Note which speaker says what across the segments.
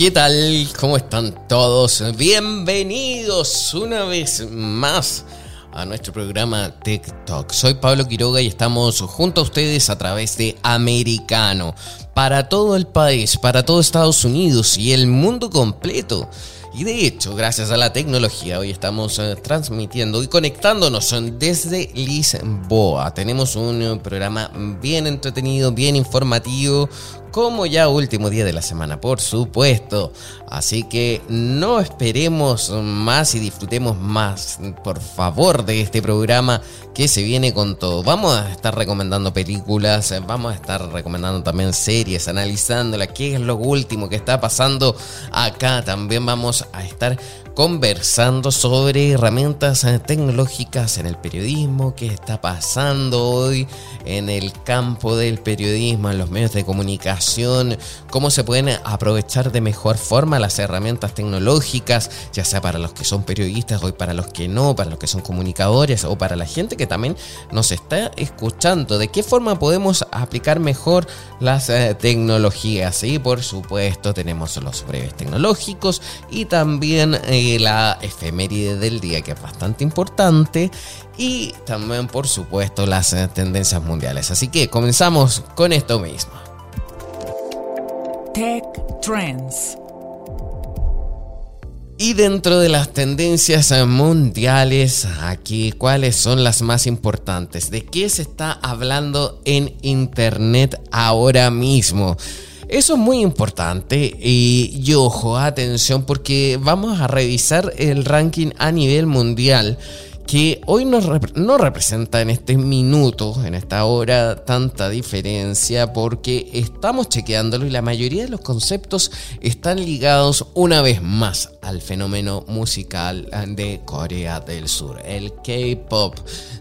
Speaker 1: ¿Qué tal? ¿Cómo están todos? Bienvenidos una vez más a nuestro programa TikTok. Soy Pablo Quiroga y estamos junto a ustedes a través de Americano. Para todo el país, para todo Estados Unidos y el mundo completo. Y de hecho, gracias a la tecnología, hoy estamos eh, transmitiendo y conectándonos desde Lisboa. Tenemos un eh, programa bien entretenido, bien informativo, como ya último día de la semana, por supuesto. Así que no esperemos más y disfrutemos más, por favor, de este programa que se viene con todo. Vamos a estar recomendando películas, vamos a estar recomendando también series, analizándolas, qué es lo último que está pasando acá. También vamos a estar conversando sobre herramientas eh, tecnológicas en el periodismo, qué está pasando hoy en el campo del periodismo, en los medios de comunicación, cómo se pueden aprovechar de mejor forma las herramientas tecnológicas, ya sea para los que son periodistas, hoy para los que no, para los que son comunicadores o para la gente que también nos está escuchando, de qué forma podemos aplicar mejor las eh, tecnologías. Y por supuesto tenemos los breves tecnológicos y también... Eh, la efeméride del día, que es bastante importante, y también, por supuesto, las eh, tendencias mundiales. Así que comenzamos con esto mismo.
Speaker 2: Tech Trends.
Speaker 1: Y dentro de las tendencias eh, mundiales, aquí, ¿cuáles son las más importantes? ¿De qué se está hablando en Internet ahora mismo? Eso es muy importante y, ojo, atención porque vamos a revisar el ranking a nivel mundial que hoy no, no, representa en este minuto, en esta hora, tanta diferencia porque estamos chequeándolo y la mayoría de los conceptos están ligados una vez más al fenómeno musical de Corea del Sur, el K-Pop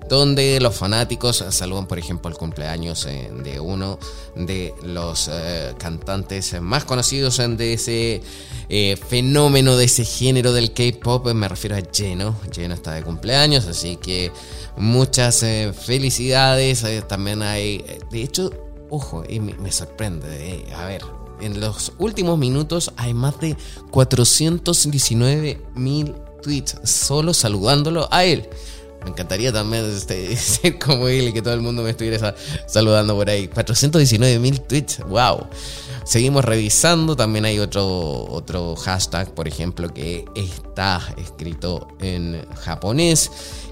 Speaker 1: donde los fanáticos saludan, por ejemplo, el cumpleaños eh, de uno de los eh, cantantes más conocidos de ese eh, fenómeno, de ese género del K-pop. Me refiero a Jeno. Jeno está de cumpleaños, así que muchas felicidades. también hay, de hecho, ojo, y me, sorprende. a ver, en los últimos minutos hay más de 419 mil tweets solo saludándolo a él. Me encantaría también este, ser como él y que todo el mundo me estuviera saludando por ahí. 419 mil tweets, wow. Seguimos revisando, también hay otro, otro hashtag, por ejemplo, que está escrito en japonés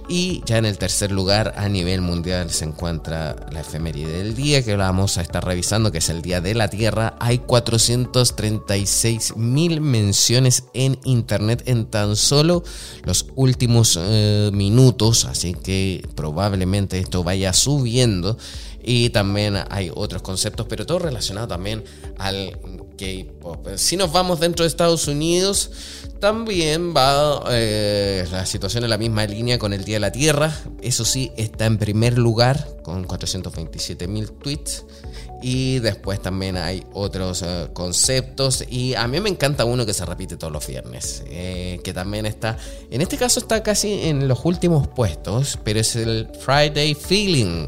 Speaker 1: y ya en el tercer lugar a nivel mundial se encuentra la efeméride del día que vamos a estar revisando, que es el Día de la Tierra. Hay 436 mil menciones en internet en tan solo los últimos eh, minutos, así que probablemente esto vaya subiendo. Y también hay otros conceptos, pero todo relacionado también al K-pop. Si nos vamos dentro de Estados Unidos, también va eh, la situación en la misma línea con el Día de la Tierra. Eso sí, está en primer lugar con 427 mil tweets. Y después también hay otros eh, conceptos. Y a mí me encanta uno que se repite todos los viernes. Eh, que también está, en este caso está casi en los últimos puestos. Pero es el Friday Feeling.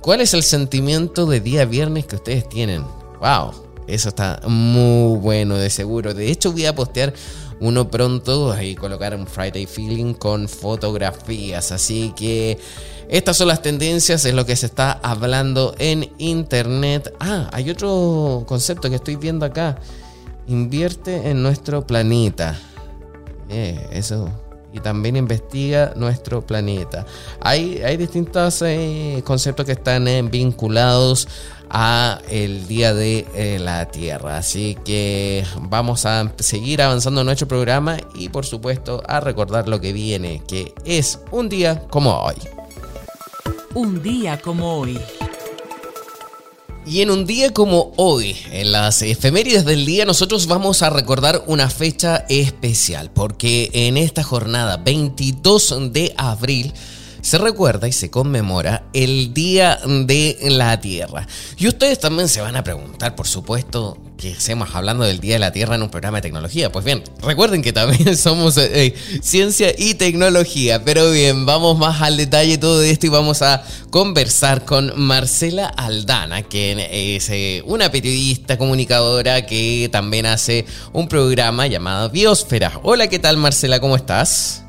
Speaker 1: ¿Cuál es el sentimiento de día viernes que ustedes tienen? ¡Wow! Eso está muy bueno de seguro. De hecho voy a postear uno pronto y colocar un Friday Feeling con fotografías. Así que Estas son las tendencias, es lo que se está hablando en Internet. Ah, hay otro concepto que estoy viendo acá. Invierte en nuestro planeta. Eh, eso. Y también investiga nuestro planeta. Hay, hay distintos eh, conceptos que están eh, vinculados a el Día de eh, la Tierra. Así que vamos a seguir avanzando en nuestro programa y por supuesto a recordar lo que viene, que es un día como hoy.
Speaker 2: Un día como hoy.
Speaker 1: Y en un día como hoy, en las efemérides del día, nosotros vamos a recordar una fecha especial, porque en esta jornada, 22 de abril, se recuerda y se conmemora el Día de la Tierra. Y ustedes también se van a preguntar, por supuesto, que hacemos hablando del Día de la Tierra en un programa de tecnología. Pues bien, recuerden que también somos eh, eh, ciencia y tecnología. Pero bien, vamos más al detalle de todo esto y vamos a conversar con Marcela Aldana, que es eh, una periodista comunicadora que también hace un programa llamado Biosfera. Hola, ¿qué tal Marcela? ¿Cómo estás?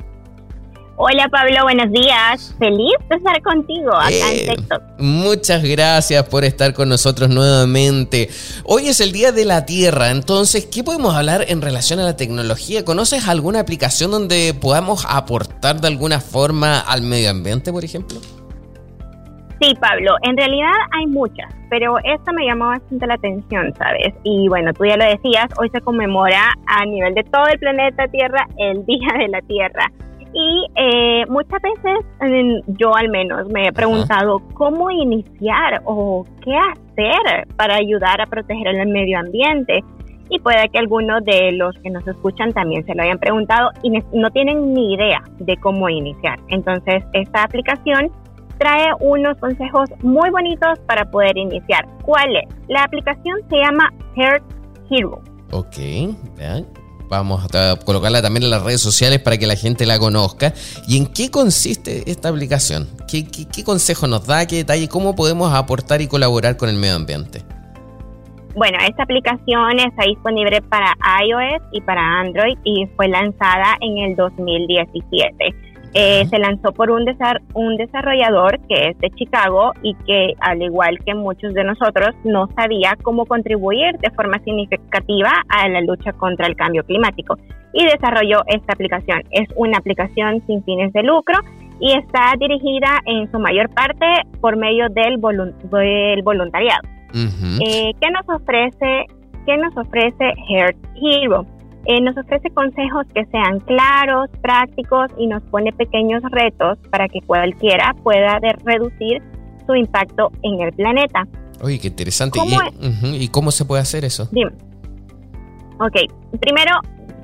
Speaker 3: Hola Pablo, buenos días. Feliz de estar contigo acá en TikTok.
Speaker 1: Muchas gracias por estar con nosotros nuevamente. Hoy es el Día de la Tierra, entonces, ¿qué podemos hablar en relación a la tecnología? ¿Conoces alguna aplicación donde podamos aportar de alguna forma al medio ambiente, por ejemplo?
Speaker 3: Sí, Pablo, en realidad hay muchas, pero esta me llamó bastante la atención, ¿sabes? Y bueno, tú ya lo decías, hoy se conmemora a nivel de todo el planeta Tierra el Día de la Tierra. Y eh, muchas veces yo al menos me he preguntado cómo iniciar o qué hacer para ayudar a proteger el medio ambiente. Y puede que algunos de los que nos escuchan también se lo hayan preguntado y no tienen ni idea de cómo iniciar. Entonces, esta aplicación trae unos consejos muy bonitos para poder iniciar. ¿Cuál es? La aplicación se llama Earth Hero.
Speaker 1: Ok. Vamos a colocarla también en las redes sociales para que la gente la conozca. ¿Y en qué consiste esta aplicación? ¿Qué, qué, qué consejo nos da? ¿Qué detalle? ¿Cómo podemos aportar y colaborar con el medio ambiente?
Speaker 3: Bueno, esta aplicación está disponible para iOS y para Android y fue lanzada en el 2017. Eh, se lanzó por un, desar- un desarrollador que es de Chicago y que, al igual que muchos de nosotros, no sabía cómo contribuir de forma significativa a la lucha contra el cambio climático y desarrolló esta aplicación. Es una aplicación sin fines de lucro y está dirigida en su mayor parte por medio del, volun- del voluntariado.
Speaker 1: Ujú.
Speaker 3: Eh, ¿Qué nos ofrece? ¿Qué nos ofrece Heart Hero? Eh, nos ofrece consejos que sean claros, prácticos y nos pone pequeños retos para que cualquiera pueda reducir su impacto en el planeta.
Speaker 1: Oye, qué interesante.
Speaker 3: ¿Cómo
Speaker 1: ¿Y, ujú, ¿y cómo se puede hacer eso?
Speaker 3: Dime. Ok, primero,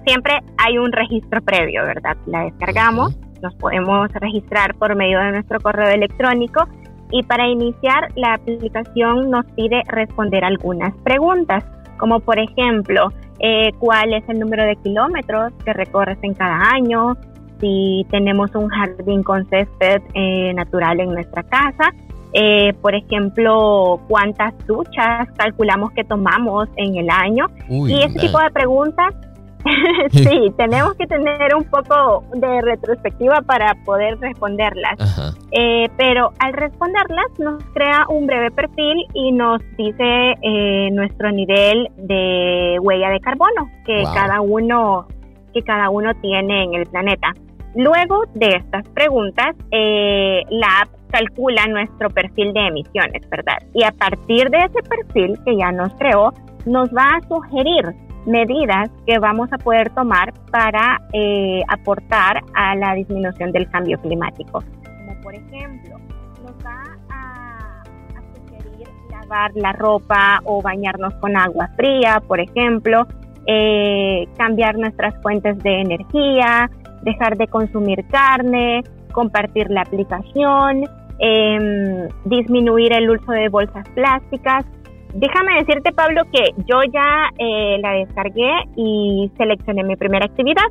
Speaker 3: siempre hay un registro previo, ¿verdad? La descargamos, nos podemos registrar por medio de nuestro correo electrónico y para iniciar la aplicación nos pide responder algunas preguntas, como por ejemplo, eh, cuál es el número de kilómetros que recorres en cada año, si tenemos un jardín con césped eh, natural en nuestra casa, eh, por ejemplo, cuántas duchas calculamos que tomamos en el año
Speaker 1: Uy,
Speaker 3: y ese tipo de preguntas, sí, tenemos que tener un poco de retrospectiva para poder responderlas. Eh, pero al responderlas nos crea un breve perfil y nos dice eh, nuestro nivel de huella de carbono que
Speaker 1: Wow.
Speaker 3: cada uno que cada uno tiene en el planeta. Luego de estas preguntas, eh, la app calcula nuestro perfil de emisiones, ¿verdad? Y a partir de ese perfil que ya nos creó, nos va a sugerir medidas que vamos a poder tomar para eh, aportar a la disminución del cambio climático como por ejemplo, nos va a, sugerir lavar la ropa o bañarnos con agua fría, por ejemplo, eh, cambiar nuestras fuentes de energía, dejar de consumir carne, compartir la aplicación, em, disminuir el uso de bolsas plásticas. Déjame decirte, Pablo, que yo ya eh, la descargué y seleccioné mi primera actividad.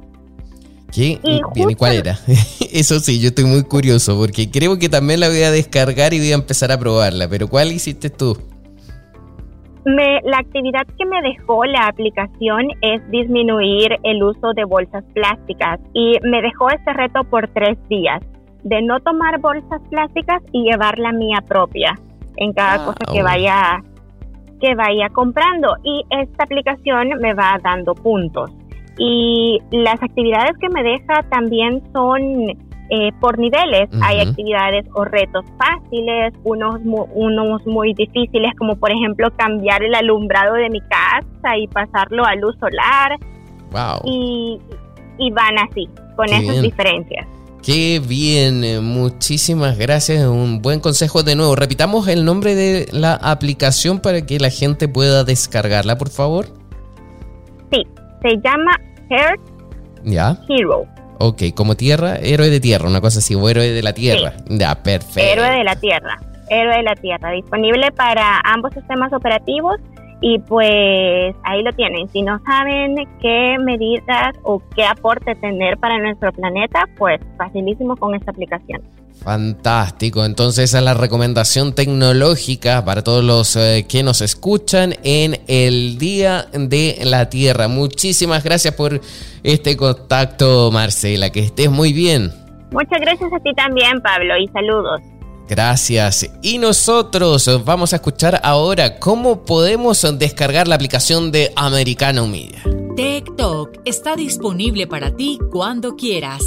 Speaker 1: ¿Qué?
Speaker 3: Y
Speaker 1: Bien, ¿y
Speaker 3: justo-
Speaker 1: cuál era? Eso sí, yo estoy muy curioso porque creo que también la voy a descargar y voy a empezar a probarla. Pero ¿cuál hiciste tú?
Speaker 3: Me, la actividad que me dejó la aplicación es disminuir el uso de bolsas plásticas y me dejó este reto por tres días. de no tomar bolsas plásticas y llevar la mía propia en cada cosa que vaya que vaya comprando y esta aplicación me va dando puntos y las actividades que me deja también son eh, por niveles. Hay actividades o retos fáciles, unos, unos muy difíciles, como por ejemplo cambiar el alumbrado de mi casa y pasarlo a luz solar.
Speaker 1: Wow.
Speaker 3: Y, van así, con esas diferencias.
Speaker 1: Qué bien, eh, muchísimas gracias. Un buen consejo de nuevo. Repitamos el nombre de la aplicación para que la gente pueda descargarla, por favor.
Speaker 3: Sí, se llama Earth
Speaker 1: ¿Ya?
Speaker 3: Hero.
Speaker 1: Ok, como tierra, héroe de tierra, una cosa así, o héroe de la tierra. Ya, perfecto.
Speaker 3: Héroe de la tierra, héroe de la tierra, disponible para ambos sistemas operativos y pues ahí lo tienen. Si no saben qué medidas o qué aporte tener para nuestro planeta, pues facilísimo con esta aplicación.
Speaker 1: Fantástico, entonces esa es la recomendación tecnológica para todos los eh, que nos escuchan en el Día de la Tierra. Muchísimas gracias por este contacto, Marcela, que estés muy bien.
Speaker 3: Muchas gracias a ti también, Pablo, y saludos.
Speaker 1: Gracias. Y nosotros vamos a escuchar ahora cómo podemos descargar la aplicación de Americano Media.
Speaker 2: TikTok está disponible para ti cuando quieras.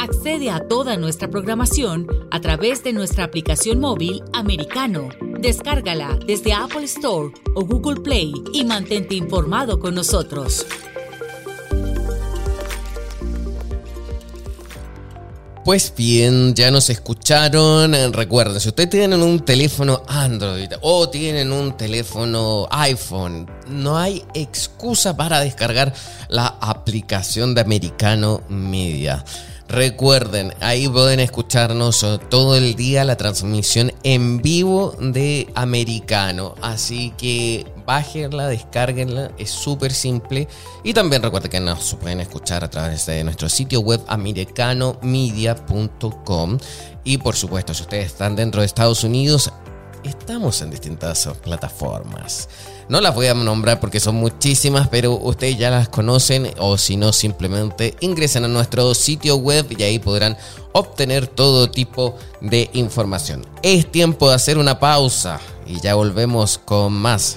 Speaker 2: Accede a toda nuestra programación a través de nuestra aplicación móvil Americano. Descárgala desde Apple Store o Google Play y mantente informado con nosotros.
Speaker 1: Pues bien, ya nos escucharon. Recuerden, si ustedes tienen un teléfono Android o tienen un teléfono iPhone, no hay excusa para descargar la aplicación de Americano Media. Recuerden, ahí pueden escucharnos todo el día la transmisión en vivo de Americano. Así que bájenla, descárguenla, es súper simple. Y también recuerden que nos pueden escuchar a través de nuestro sitio web americanomedia.com. Y por supuesto, si ustedes están dentro de Estados Unidos, estamos en distintas plataformas. No las voy a nombrar porque son muchísimas, pero ustedes ya las conocen o si no, simplemente ingresen a nuestro sitio web y ahí podrán obtener todo tipo de información. Es tiempo de hacer una pausa y ya volvemos con más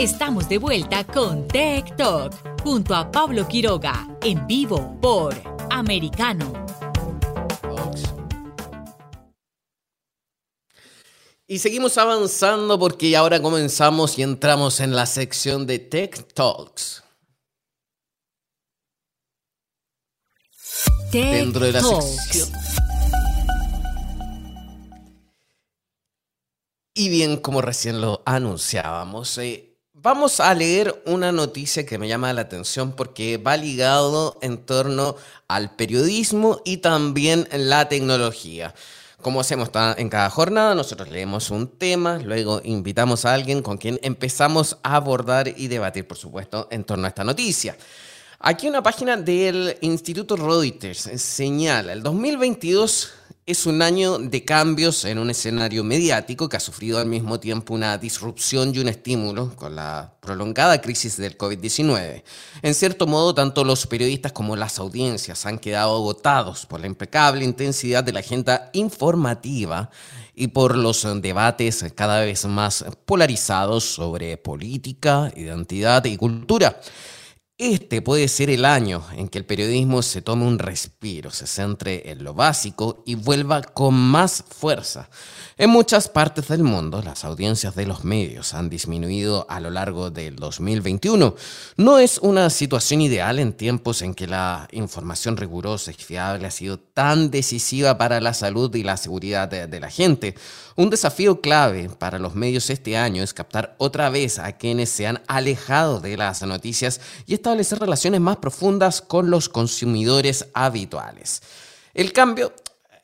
Speaker 2: Estamos de vuelta con Tech Talk junto a Pablo Quiroga en vivo por americano.
Speaker 1: Y seguimos avanzando porque ahora comenzamos y entramos en la sección de Tech Talks. Dentro de la sección. Y bien, como recién lo anunciábamos, eh, vamos a leer una noticia que me llama la atención porque va ligado en torno al periodismo y también la tecnología. Como hacemos en cada jornada, nosotros leemos un tema, luego invitamos a alguien con quien empezamos a abordar y debatir, por supuesto, en torno a esta noticia. Aquí una página del Instituto Reuters señala, el 2022 es un año de cambios en un escenario mediático que ha sufrido al mismo tiempo una disrupción y un estímulo con la prolongada crisis del COVID-19. En cierto modo, tanto los periodistas como las audiencias han quedado agotados por la impecable intensidad de la agenda informativa y por los debates cada vez más polarizados sobre política, identidad y cultura. Este puede ser el año en que el periodismo se tome un respiro, se centre en lo básico y vuelva con más fuerza. En muchas partes del mundo, las audiencias de los medios han disminuido a lo largo del 2021. No es una situación ideal en tiempos en que la información rigurosa y fiable ha sido tan decisiva para la salud y la seguridad de, la gente. Un desafío clave para los medios este año es captar otra vez a quienes se han alejado de las noticias y establecer relaciones más profundas con los consumidores habituales. El cambio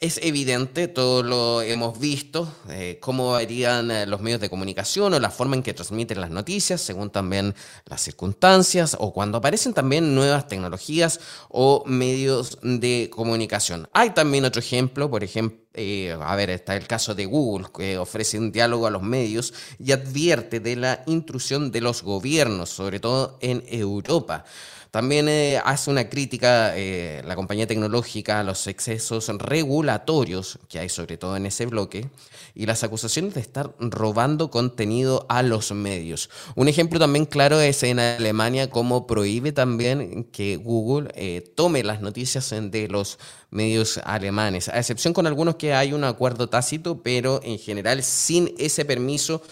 Speaker 1: es evidente, todo lo hemos visto, eh, cómo varían eh, los medios de comunicación o la forma en que transmiten las noticias, según también las circunstancias o cuando aparecen también nuevas tecnologías o medios de comunicación. Hay también otro ejemplo, por ejemplo, eh, a ver, está el caso de Google, que ofrece un diálogo a los medios y advierte de la intrusión de los gobiernos, sobre todo en Europa. También eh, hace una crítica eh, la compañía tecnológica a los excesos regulatorios que hay sobre todo en ese bloque y las acusaciones de estar robando contenido a los medios. Un ejemplo también claro es en Alemania cómo prohíbe también que Google tome las noticias de los medios alemanes, a excepción con algunos que hay un acuerdo tácito, pero en general sin ese permiso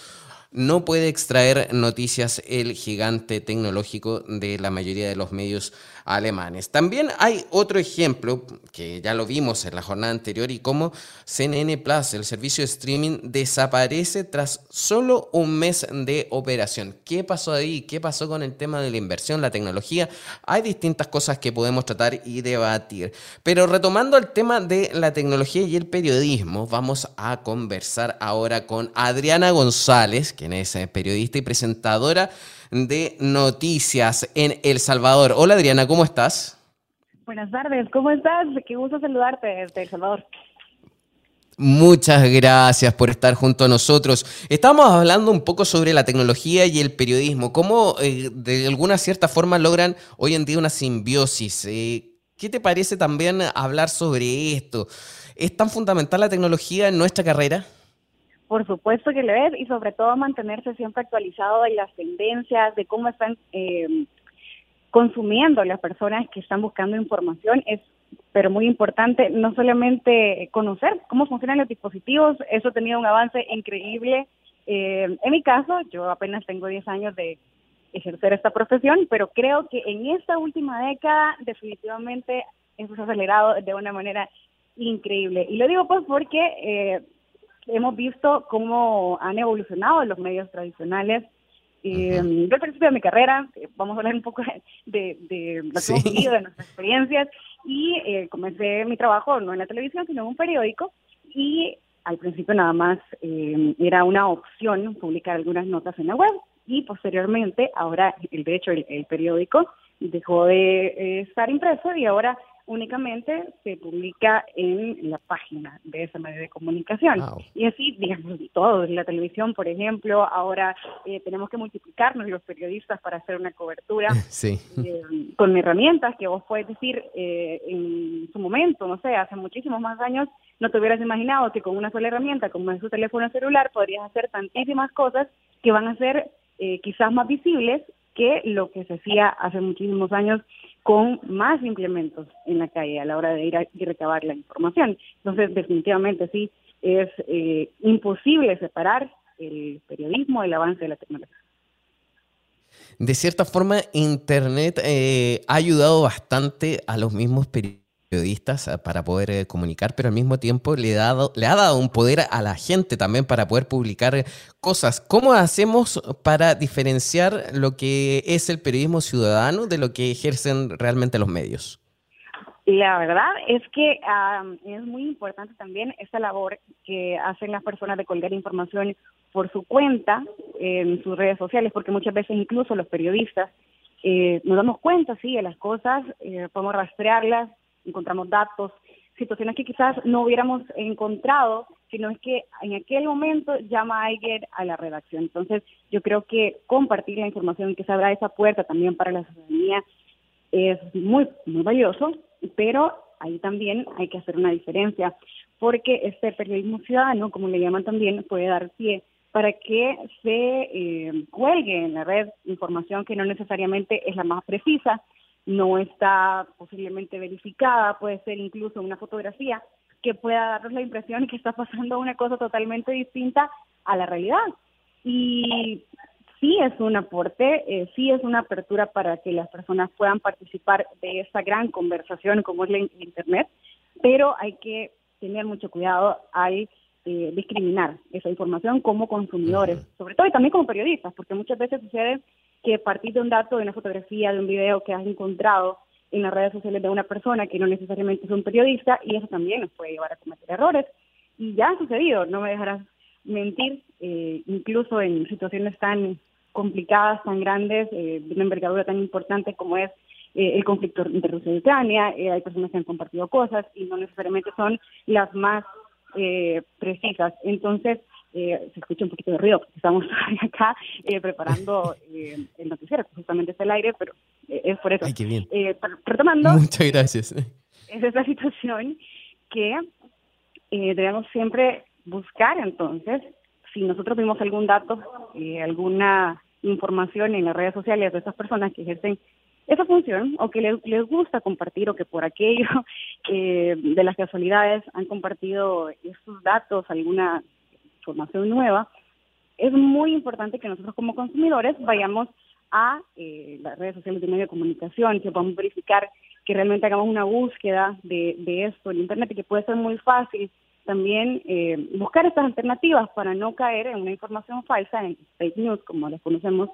Speaker 1: no puede extraer noticias el gigante tecnológico de la mayoría de los medios alemanes. También hay otro ejemplo que ya lo vimos en la jornada anterior y cómo CNN Plus, el servicio de streaming, desaparece tras solo un mes de operación. ¿Qué pasó ahí? ¿Qué pasó con el tema de la inversión, la tecnología? Hay distintas cosas que podemos tratar y debatir. Pero retomando el tema de la tecnología y el periodismo, vamos a conversar ahora con Adriana González, quien es eh, periodista y presentadora de noticias en El Salvador. Hola Adriana, ¿cómo estás?
Speaker 4: Buenas tardes, ¿cómo estás? Qué gusto saludarte desde El Salvador.
Speaker 1: Muchas gracias por estar junto a nosotros. Estamos hablando un poco sobre la tecnología y el periodismo, cómo eh, de alguna cierta forma logran hoy en día una simbiosis. Eh, ¿Qué te parece también hablar sobre esto? ¿Es tan fundamental la tecnología en nuestra carrera?
Speaker 4: Por supuesto que le es y sobre todo mantenerse siempre actualizado de las tendencias, de cómo están eh, consumiendo las personas que están buscando información es pero muy importante no solamente conocer cómo funcionan los dispositivos, eso ha tenido un avance increíble. Eh, en mi caso, yo apenas tengo 10 años de ejercer esta profesión, pero creo que en esta última década definitivamente eso se ha acelerado de una manera increíble. Y lo digo pues porque eh, hemos visto cómo han evolucionado los medios tradicionales. Eh, yo al principio de mi carrera, eh, vamos a hablar un poco de, de lo que hemos vivido, de nuestras experiencias, y eh, comencé mi trabajo no en la televisión, sino en un periódico, y al principio nada más eh, era una opción publicar algunas notas en la web, y posteriormente, ahora, el, de hecho, el, el periódico dejó de estar impreso y ahora únicamente se publica en la página de esa medio de comunicación. Y así, digamos, todo, la televisión, por ejemplo, ahora eh, tenemos que multiplicarnos los periodistas para hacer una cobertura eh, con herramientas que vos puedes decir eh, en su momento, no sé, hace muchísimos más años, no te hubieras imaginado que con una sola herramienta, como es tu teléfono celular, podrías hacer tantísimas cosas que van a ser quizás más visibles que lo que se hacía hace muchísimos años con más implementos en la calle a la hora de ir a y recabar la información. Entonces, definitivamente sí, es eh, imposible separar el periodismo del avance de la tecnología.
Speaker 1: De cierta forma, Internet eh, ha ayudado bastante a los mismos periodistas periodistas eh, para poder eh, comunicar, pero al mismo tiempo le, dado, le ha dado un poder a la gente también para poder publicar eh, cosas. ¿Cómo hacemos para diferenciar lo que es el periodismo ciudadano de lo que ejercen realmente los medios?
Speaker 4: La verdad es que es muy importante también esta labor que hacen las personas de colgar información por su cuenta en sus redes sociales, porque muchas veces incluso los periodistas nos damos cuenta, sí, de las cosas, podemos rastrearlas, encontramos datos, situaciones que quizás no hubiéramos encontrado, sino es que en aquel momento llama alguien a la redacción. Entonces, yo creo que compartir la información que se abra esa puerta también para la ciudadanía es muy, muy valioso, pero ahí también hay que hacer una diferencia, porque este periodismo ciudadano, como le llaman también, puede dar pie para que se eh, cuelgue en la red información que no necesariamente es la más precisa, no está posiblemente verificada, puede ser incluso una fotografía que pueda darnos la impresión que está pasando una cosa totalmente distinta a la realidad. Y sí es un aporte, eh, sí es una apertura para que las personas puedan participar de esta gran conversación como es la Internet, pero hay que tener mucho cuidado al eh, discriminar esa información como consumidores, sobre todo y también como periodistas, porque muchas veces sucede que partir de un dato, de una fotografía, de un video que has encontrado en las redes sociales de una persona que no necesariamente es un periodista y eso también nos puede llevar a cometer errores. Y ya ha sucedido, no me dejarás mentir, eh, incluso en situaciones tan complicadas, tan grandes, eh, de una envergadura tan importante como es eh, el conflicto entre Rusia y Ucrania, hay personas que han compartido cosas y no necesariamente son las más precisas. Entonces, eh, se escucha un poquito de ruido, porque estamos acá eh, preparando eh, el noticiero, justamente está el aire, pero es por eso.
Speaker 1: Ay, qué bien.
Speaker 4: retomando.
Speaker 1: Muchas gracias.
Speaker 4: Esa es la situación que debemos siempre buscar, entonces, si nosotros vimos algún dato, alguna información en las redes sociales de esas personas que ejercen esa función o que les, les gusta compartir o que por aquello de las casualidades han compartido esos datos, alguna información nueva, es muy importante que nosotros como consumidores vayamos a eh, las redes sociales de medio de comunicación, que podamos verificar que realmente hagamos una búsqueda de, de esto en Internet y que puede ser muy fácil también eh, buscar estas alternativas para no caer en una información falsa, en fake news, como las conocemos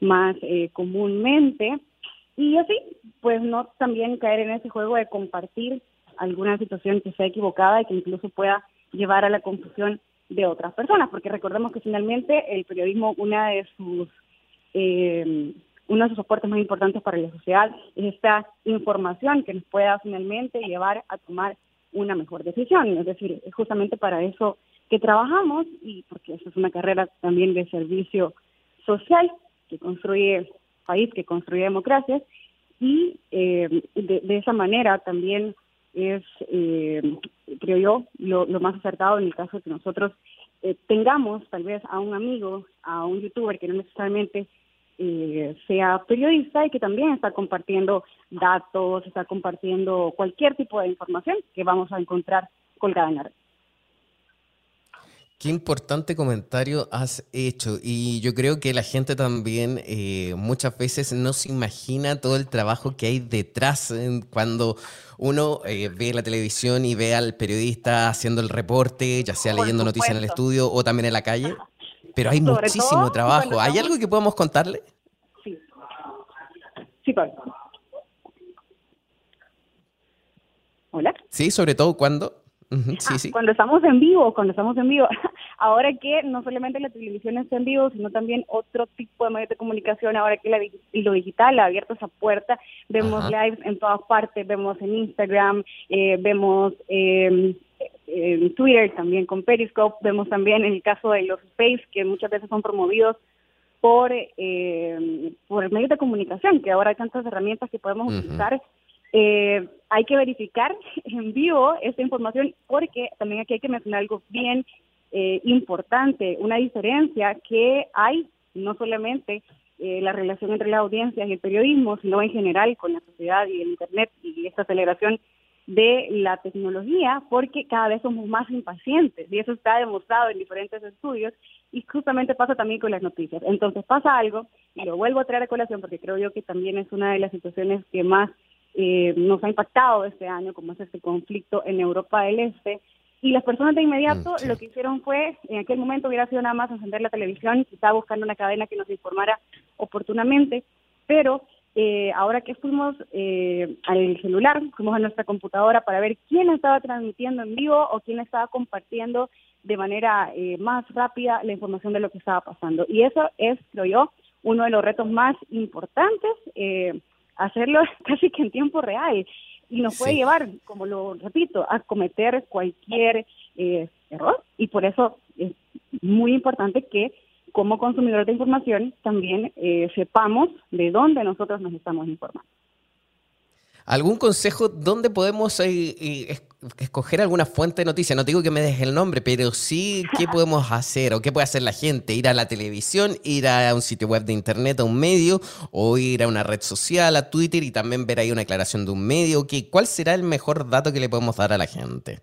Speaker 4: más eh, comúnmente, y así, pues no también caer en ese juego de compartir alguna situación que sea equivocada y que incluso pueda llevar a la confusión de otras personas, porque recordemos que finalmente el periodismo, una de sus eh, uno de sus soportes más importantes para la sociedad es esta información que nos pueda finalmente llevar a tomar una mejor decisión. Es decir, es justamente para eso que trabajamos y porque eso es una carrera también de servicio social que construye país, que construye democracias y eh, de, de, esa manera también es, eh, creo yo, lo, más acertado en el caso de que nosotros eh, tengamos tal vez a un amigo, a un youtuber que no necesariamente eh, sea periodista y que también está compartiendo datos, está compartiendo cualquier tipo de información que vamos a encontrar colgada en la red.
Speaker 1: Qué importante comentario has hecho y yo creo que la gente también eh, muchas veces no se imagina todo el trabajo que hay detrás cuando uno eh, ve la televisión y ve al periodista haciendo el reporte, ya sea leyendo noticias en el estudio o también en la calle, pero hay muchísimo trabajo. ¿Hay algo que podamos contarle?
Speaker 4: Sí, sí, Pablo. Hola.
Speaker 1: Sí, sobre todo cuando
Speaker 4: Ah, cuando estamos en vivo, cuando estamos en vivo. Ahora que no solamente la televisión está en vivo, sino también otro tipo de medios de comunicación, ahora que la, lo digital ha abierto esa puerta, vemos lives en todas partes, vemos en Instagram, eh, vemos em, en Twitter también con Periscope, vemos también en el caso de los space que muchas veces son promovidos por, eh, por medios de comunicación, que ahora hay tantas herramientas que podemos utilizar eh, hay que verificar en vivo esta información porque también aquí hay que mencionar algo bien eh, importante, una diferencia que hay no solamente eh, la relación entre las audiencias y el periodismo, sino en general con la sociedad y el Internet y esta aceleración de la tecnología, porque cada vez somos más impacientes y eso está demostrado en diferentes estudios y justamente pasa también con las noticias. Entonces pasa algo, y lo vuelvo a traer a colación porque creo yo que también es una de las situaciones que más eh, nos ha impactado este año, como es este conflicto en Europa del Este, y las personas de inmediato mm, lo que hicieron fue, en aquel momento hubiera sido nada más encender la televisión, quizá buscando una cadena que nos informara oportunamente, pero eh, ahora que fuimos eh, al celular, fuimos a nuestra computadora para ver quién estaba transmitiendo en vivo o quién estaba compartiendo de manera eh, más rápida la información de lo que estaba pasando. Y eso es, creo yo, uno de los retos más importantes, hacerlo casi que en tiempo real y nos puede llevar, como lo repito, a cometer cualquier eh, error y por eso es muy importante que como consumidores de información también eh, sepamos de dónde nosotros nos estamos informando.
Speaker 1: ¿Algún consejo dónde podemos eh, escoger alguna fuente de noticias? No digo que me deje el nombre, pero sí qué podemos hacer o qué puede hacer la gente. Ir a la televisión, ir a un sitio web de internet, a un medio, o ir a una red social, a Twitter y también ver ahí una aclaración de un medio. ¿Qué, ¿Cuál será el mejor dato que le podemos dar a la gente?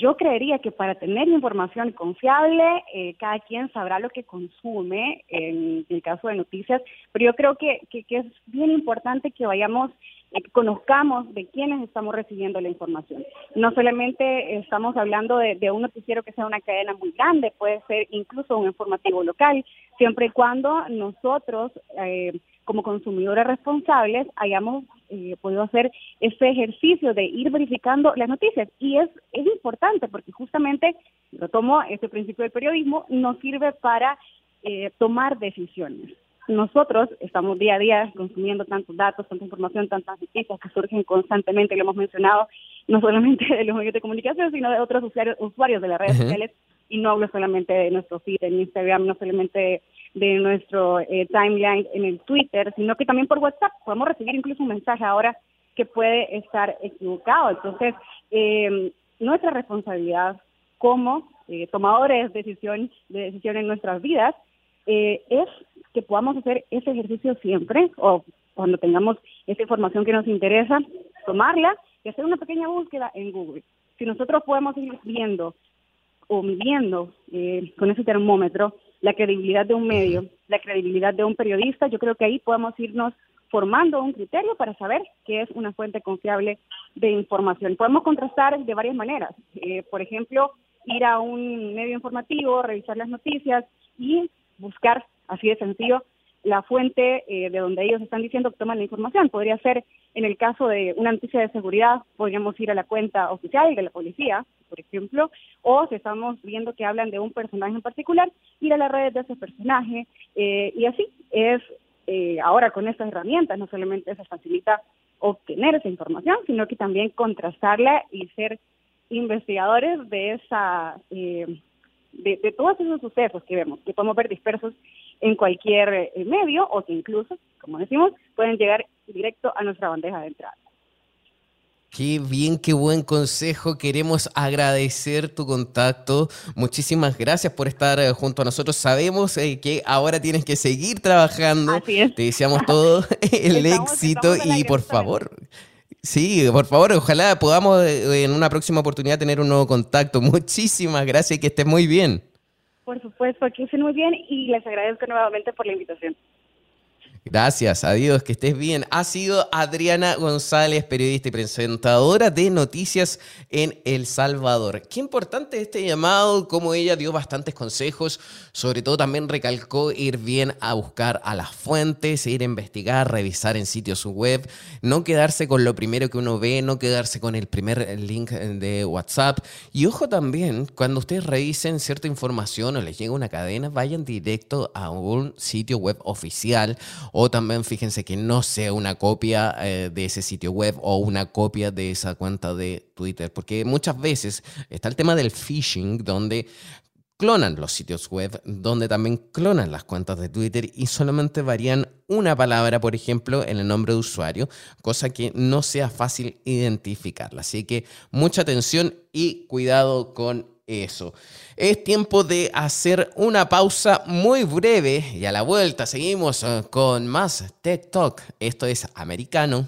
Speaker 4: Yo creería que para tener información confiable, eh, cada quien sabrá lo que consume en el caso de noticias, pero yo creo que, que es bien importante que vayamos eh, conozcamos de quiénes estamos recibiendo la información. No solamente estamos hablando de, un noticiero que sea una cadena muy grande, puede ser incluso un informativo local, siempre y cuando nosotros, eh, como consumidores responsables, hayamos eh, podido hacer ese ejercicio de ir verificando las noticias. Y es, es importante porque justamente, lo tomo este principio del periodismo, nos sirve para tomar decisiones nosotros estamos día a día consumiendo tantos datos, tanta información, tantas noticias que surgen constantemente, lo hemos mencionado, no solamente de los medios de comunicación, sino de otros usuarios, usuarios de las redes sociales, y no hablo solamente de nuestro feed en Instagram, no solamente de nuestro eh, timeline en el Twitter, sino que también por WhatsApp. Podemos recibir incluso un mensaje ahora que puede estar equivocado. Entonces, eh, nuestra responsabilidad como eh, tomadores de decisión, de decisión en nuestras vidas es que podamos hacer ese ejercicio siempre o cuando tengamos esa información que nos interesa, tomarla y hacer una pequeña búsqueda en Google. Si nosotros podemos ir viendo o midiendo eh, con ese termómetro la credibilidad de un medio, la credibilidad de un periodista, yo creo que ahí podemos irnos formando un criterio para saber qué es una fuente confiable de información. Podemos contrastar de varias maneras. Eh, por ejemplo, ir a un medio informativo, revisar las noticias y buscar así de sencillo, la fuente eh, de donde ellos están diciendo que toman la información. Podría ser, en el caso de una noticia de seguridad, podríamos ir a la cuenta oficial de la policía, por ejemplo, o si estamos viendo que hablan de un personaje en particular, ir a las redes de ese personaje, eh, y así es, eh, ahora con estas herramientas no solamente se facilita obtener esa información, sino que también contrastarla y ser investigadores de esa... De, de, todos esos sucesos que vemos, que podemos ver dispersos en cualquier eh, medio o que incluso, como decimos, pueden llegar directo a nuestra bandeja de entrada.
Speaker 1: Qué bien, qué buen consejo. Queremos agradecer tu contacto. Muchísimas gracias por estar eh, junto a nosotros. Sabemos eh, que ahora tienes que seguir trabajando. Te deseamos todo el éxito y por favor. Sí, por favor, ojalá podamos en una próxima oportunidad tener un nuevo contacto. Muchísimas gracias y que estés muy bien.
Speaker 4: Por supuesto, aquí estén muy bien y les agradezco nuevamente por la invitación.
Speaker 1: Gracias, adiós, que estés bien. Ha sido Adriana González, periodista y presentadora de noticias en El Salvador. Qué importante este llamado, como ella dio bastantes consejos, sobre todo también recalcó ir bien a buscar a las fuentes, ir a investigar, revisar en sitios web, no quedarse con lo primero que uno ve, no quedarse con el primer link de WhatsApp. Y ojo también, cuando ustedes revisen cierta información o les llega una cadena, vayan directo a un sitio web oficial o también fíjense que no sea una copia eh, de ese sitio web o una copia de esa cuenta de Twitter, porque muchas veces está el tema del phishing, donde clonan los sitios web, donde también clonan las cuentas de Twitter y solamente varían una palabra, por ejemplo, en el nombre de usuario, cosa que no sea fácil identificarla. Así que mucha atención y cuidado con eso. Es tiempo de hacer una pausa muy breve y a la vuelta seguimos eh, con más Tech Talk. Esto es americano.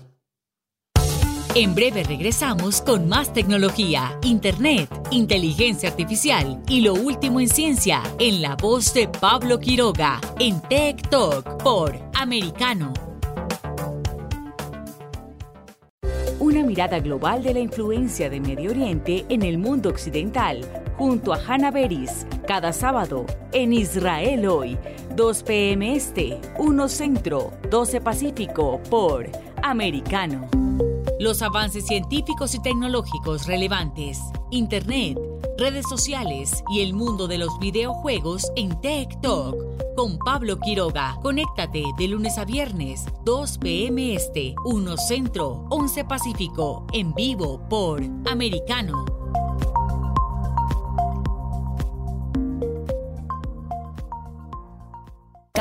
Speaker 2: En breve regresamos con más tecnología, internet, inteligencia artificial y lo último en ciencia en la voz de Pablo Quiroga en Tech Talk por Americano. Una mirada global de la influencia de Medio Oriente en el mundo occidental junto a Hannah Beris cada sábado en Israel hoy, 2 p.m. Este, 1 Centro, 12 Pacífico por Americano. Los avances científicos y tecnológicos relevantes, Internet, redes sociales y el mundo de los videojuegos en Tech Talk con Pablo Quiroga. Conéctate de lunes a viernes, 2 p.m. Este, 1 Centro, 11 Pacífico, en vivo por Americano.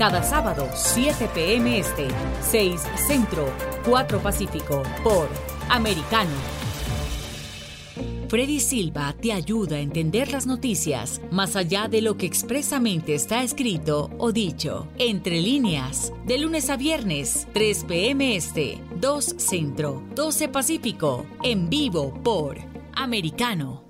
Speaker 2: Cada sábado, 7 pm este, 6 centro, 4 pacífico por Americano. Freddy Silva te ayuda a entender las noticias más allá de lo que expresamente está escrito o dicho. Entre líneas, de lunes a viernes, 3 p.m. Este, 2 Centro, 12 Pacífico, en vivo por Americano.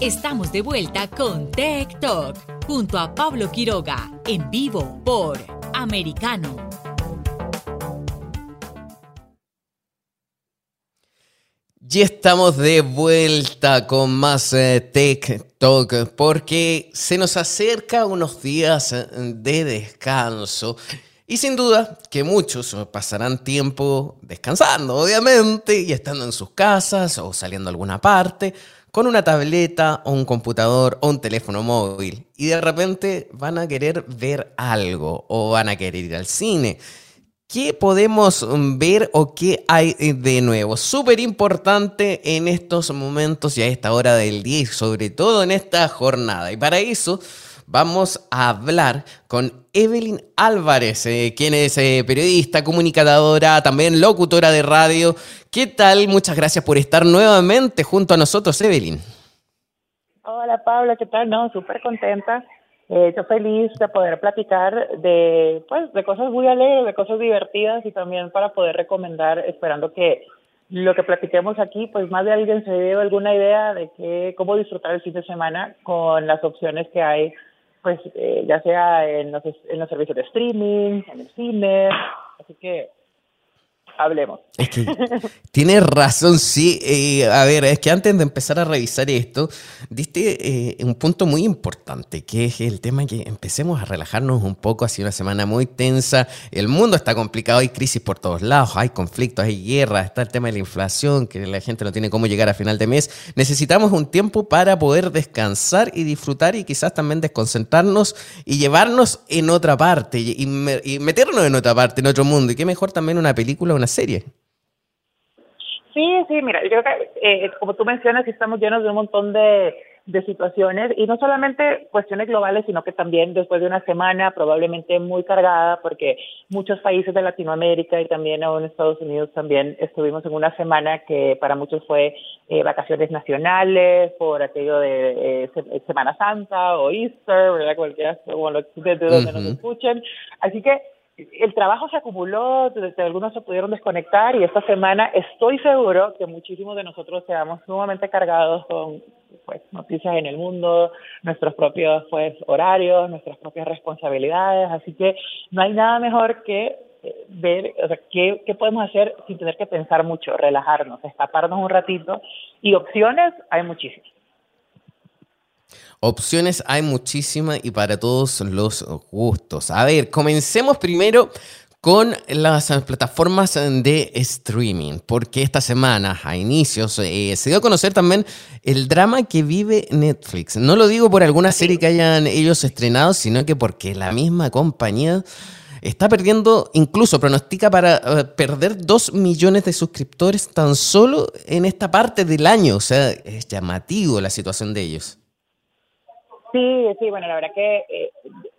Speaker 2: Estamos de vuelta con Tech Talk junto a Pablo Quiroga en vivo por Americano.
Speaker 1: Ya estamos de vuelta con más eh, Tech Talk porque se nos acerca unos días eh, de descanso y sin duda que muchos pasarán tiempo descansando, obviamente, y estando en sus casas o saliendo a alguna parte con una tableta o un computador o un teléfono móvil y de repente van a querer ver algo o van a querer ir al cine. ¿Qué podemos ver o qué hay de nuevo? Súper importante en estos momentos y a esta hora del día sobre todo en esta jornada. Y para eso vamos a hablar con Evelyn Álvarez, eh, quien es eh, periodista, comunicadora, también locutora de radio. ¿Qué tal? Muchas gracias por estar nuevamente junto a nosotros, Evelyn.
Speaker 5: Hola, Pablo, ¿qué tal? No, súper contenta. Eh, yo feliz de poder platicar de, pues, de cosas muy alegres, de cosas divertidas y también para poder recomendar, esperando que lo que platiquemos aquí, pues más de alguien se dé alguna idea de que, cómo disfrutar el fin de semana con las opciones que hay pues eh, ya sea en los, en los servicios de streaming, en el cine, así que hablemos.
Speaker 1: Es que tienes razón, sí. Eh, a ver, es que antes de empezar a revisar esto, diste eh, un punto muy importante, que es el tema que empecemos a relajarnos un poco. Ha sido una semana muy tensa. El mundo está complicado, hay crisis por todos lados, hay conflictos, hay guerras, está el tema de la inflación, que la gente no tiene cómo llegar a final de mes. Necesitamos un tiempo para poder descansar y disfrutar y quizás también desconcentrarnos y llevarnos en otra parte y, y meternos en otra parte, en otro mundo. Y qué mejor también una película, una serie.
Speaker 5: Sí, sí, mira, yo creo que eh, como tú mencionas, estamos llenos de un montón de, de situaciones y no solamente cuestiones globales, sino que también después de una semana probablemente muy cargada, porque muchos países de Latinoamérica y también en Estados Unidos también estuvimos en una semana que para muchos fue eh, vacaciones nacionales, por aquello de eh, Semana Santa o Easter, ¿verdad? Cualquiera, bueno, desde donde nos escuchen. Así que el trabajo se acumuló, desde algunos se pudieron desconectar y esta semana estoy seguro que muchísimos de nosotros seamos sumamente cargados con pues, noticias en el mundo, nuestros propios pues, horarios, nuestras propias responsabilidades, así que no hay nada mejor que eh, ver o sea, qué, qué podemos hacer sin tener que pensar mucho, relajarnos, escaparnos un ratito y opciones hay muchísimas.
Speaker 1: Opciones hay muchísimas y para todos los gustos. A ver, comencemos primero con las plataformas de streaming, porque esta semana, a inicios, eh, se dio a conocer también el drama que vive Netflix. No lo digo por alguna serie que hayan ellos estrenado, sino que porque la misma compañía está perdiendo, incluso pronostica para eh, perder 2 millones de suscriptores tan solo en esta parte del año. O sea, es llamativo la situación de ellos.
Speaker 5: Sí, sí, bueno, la verdad que eh,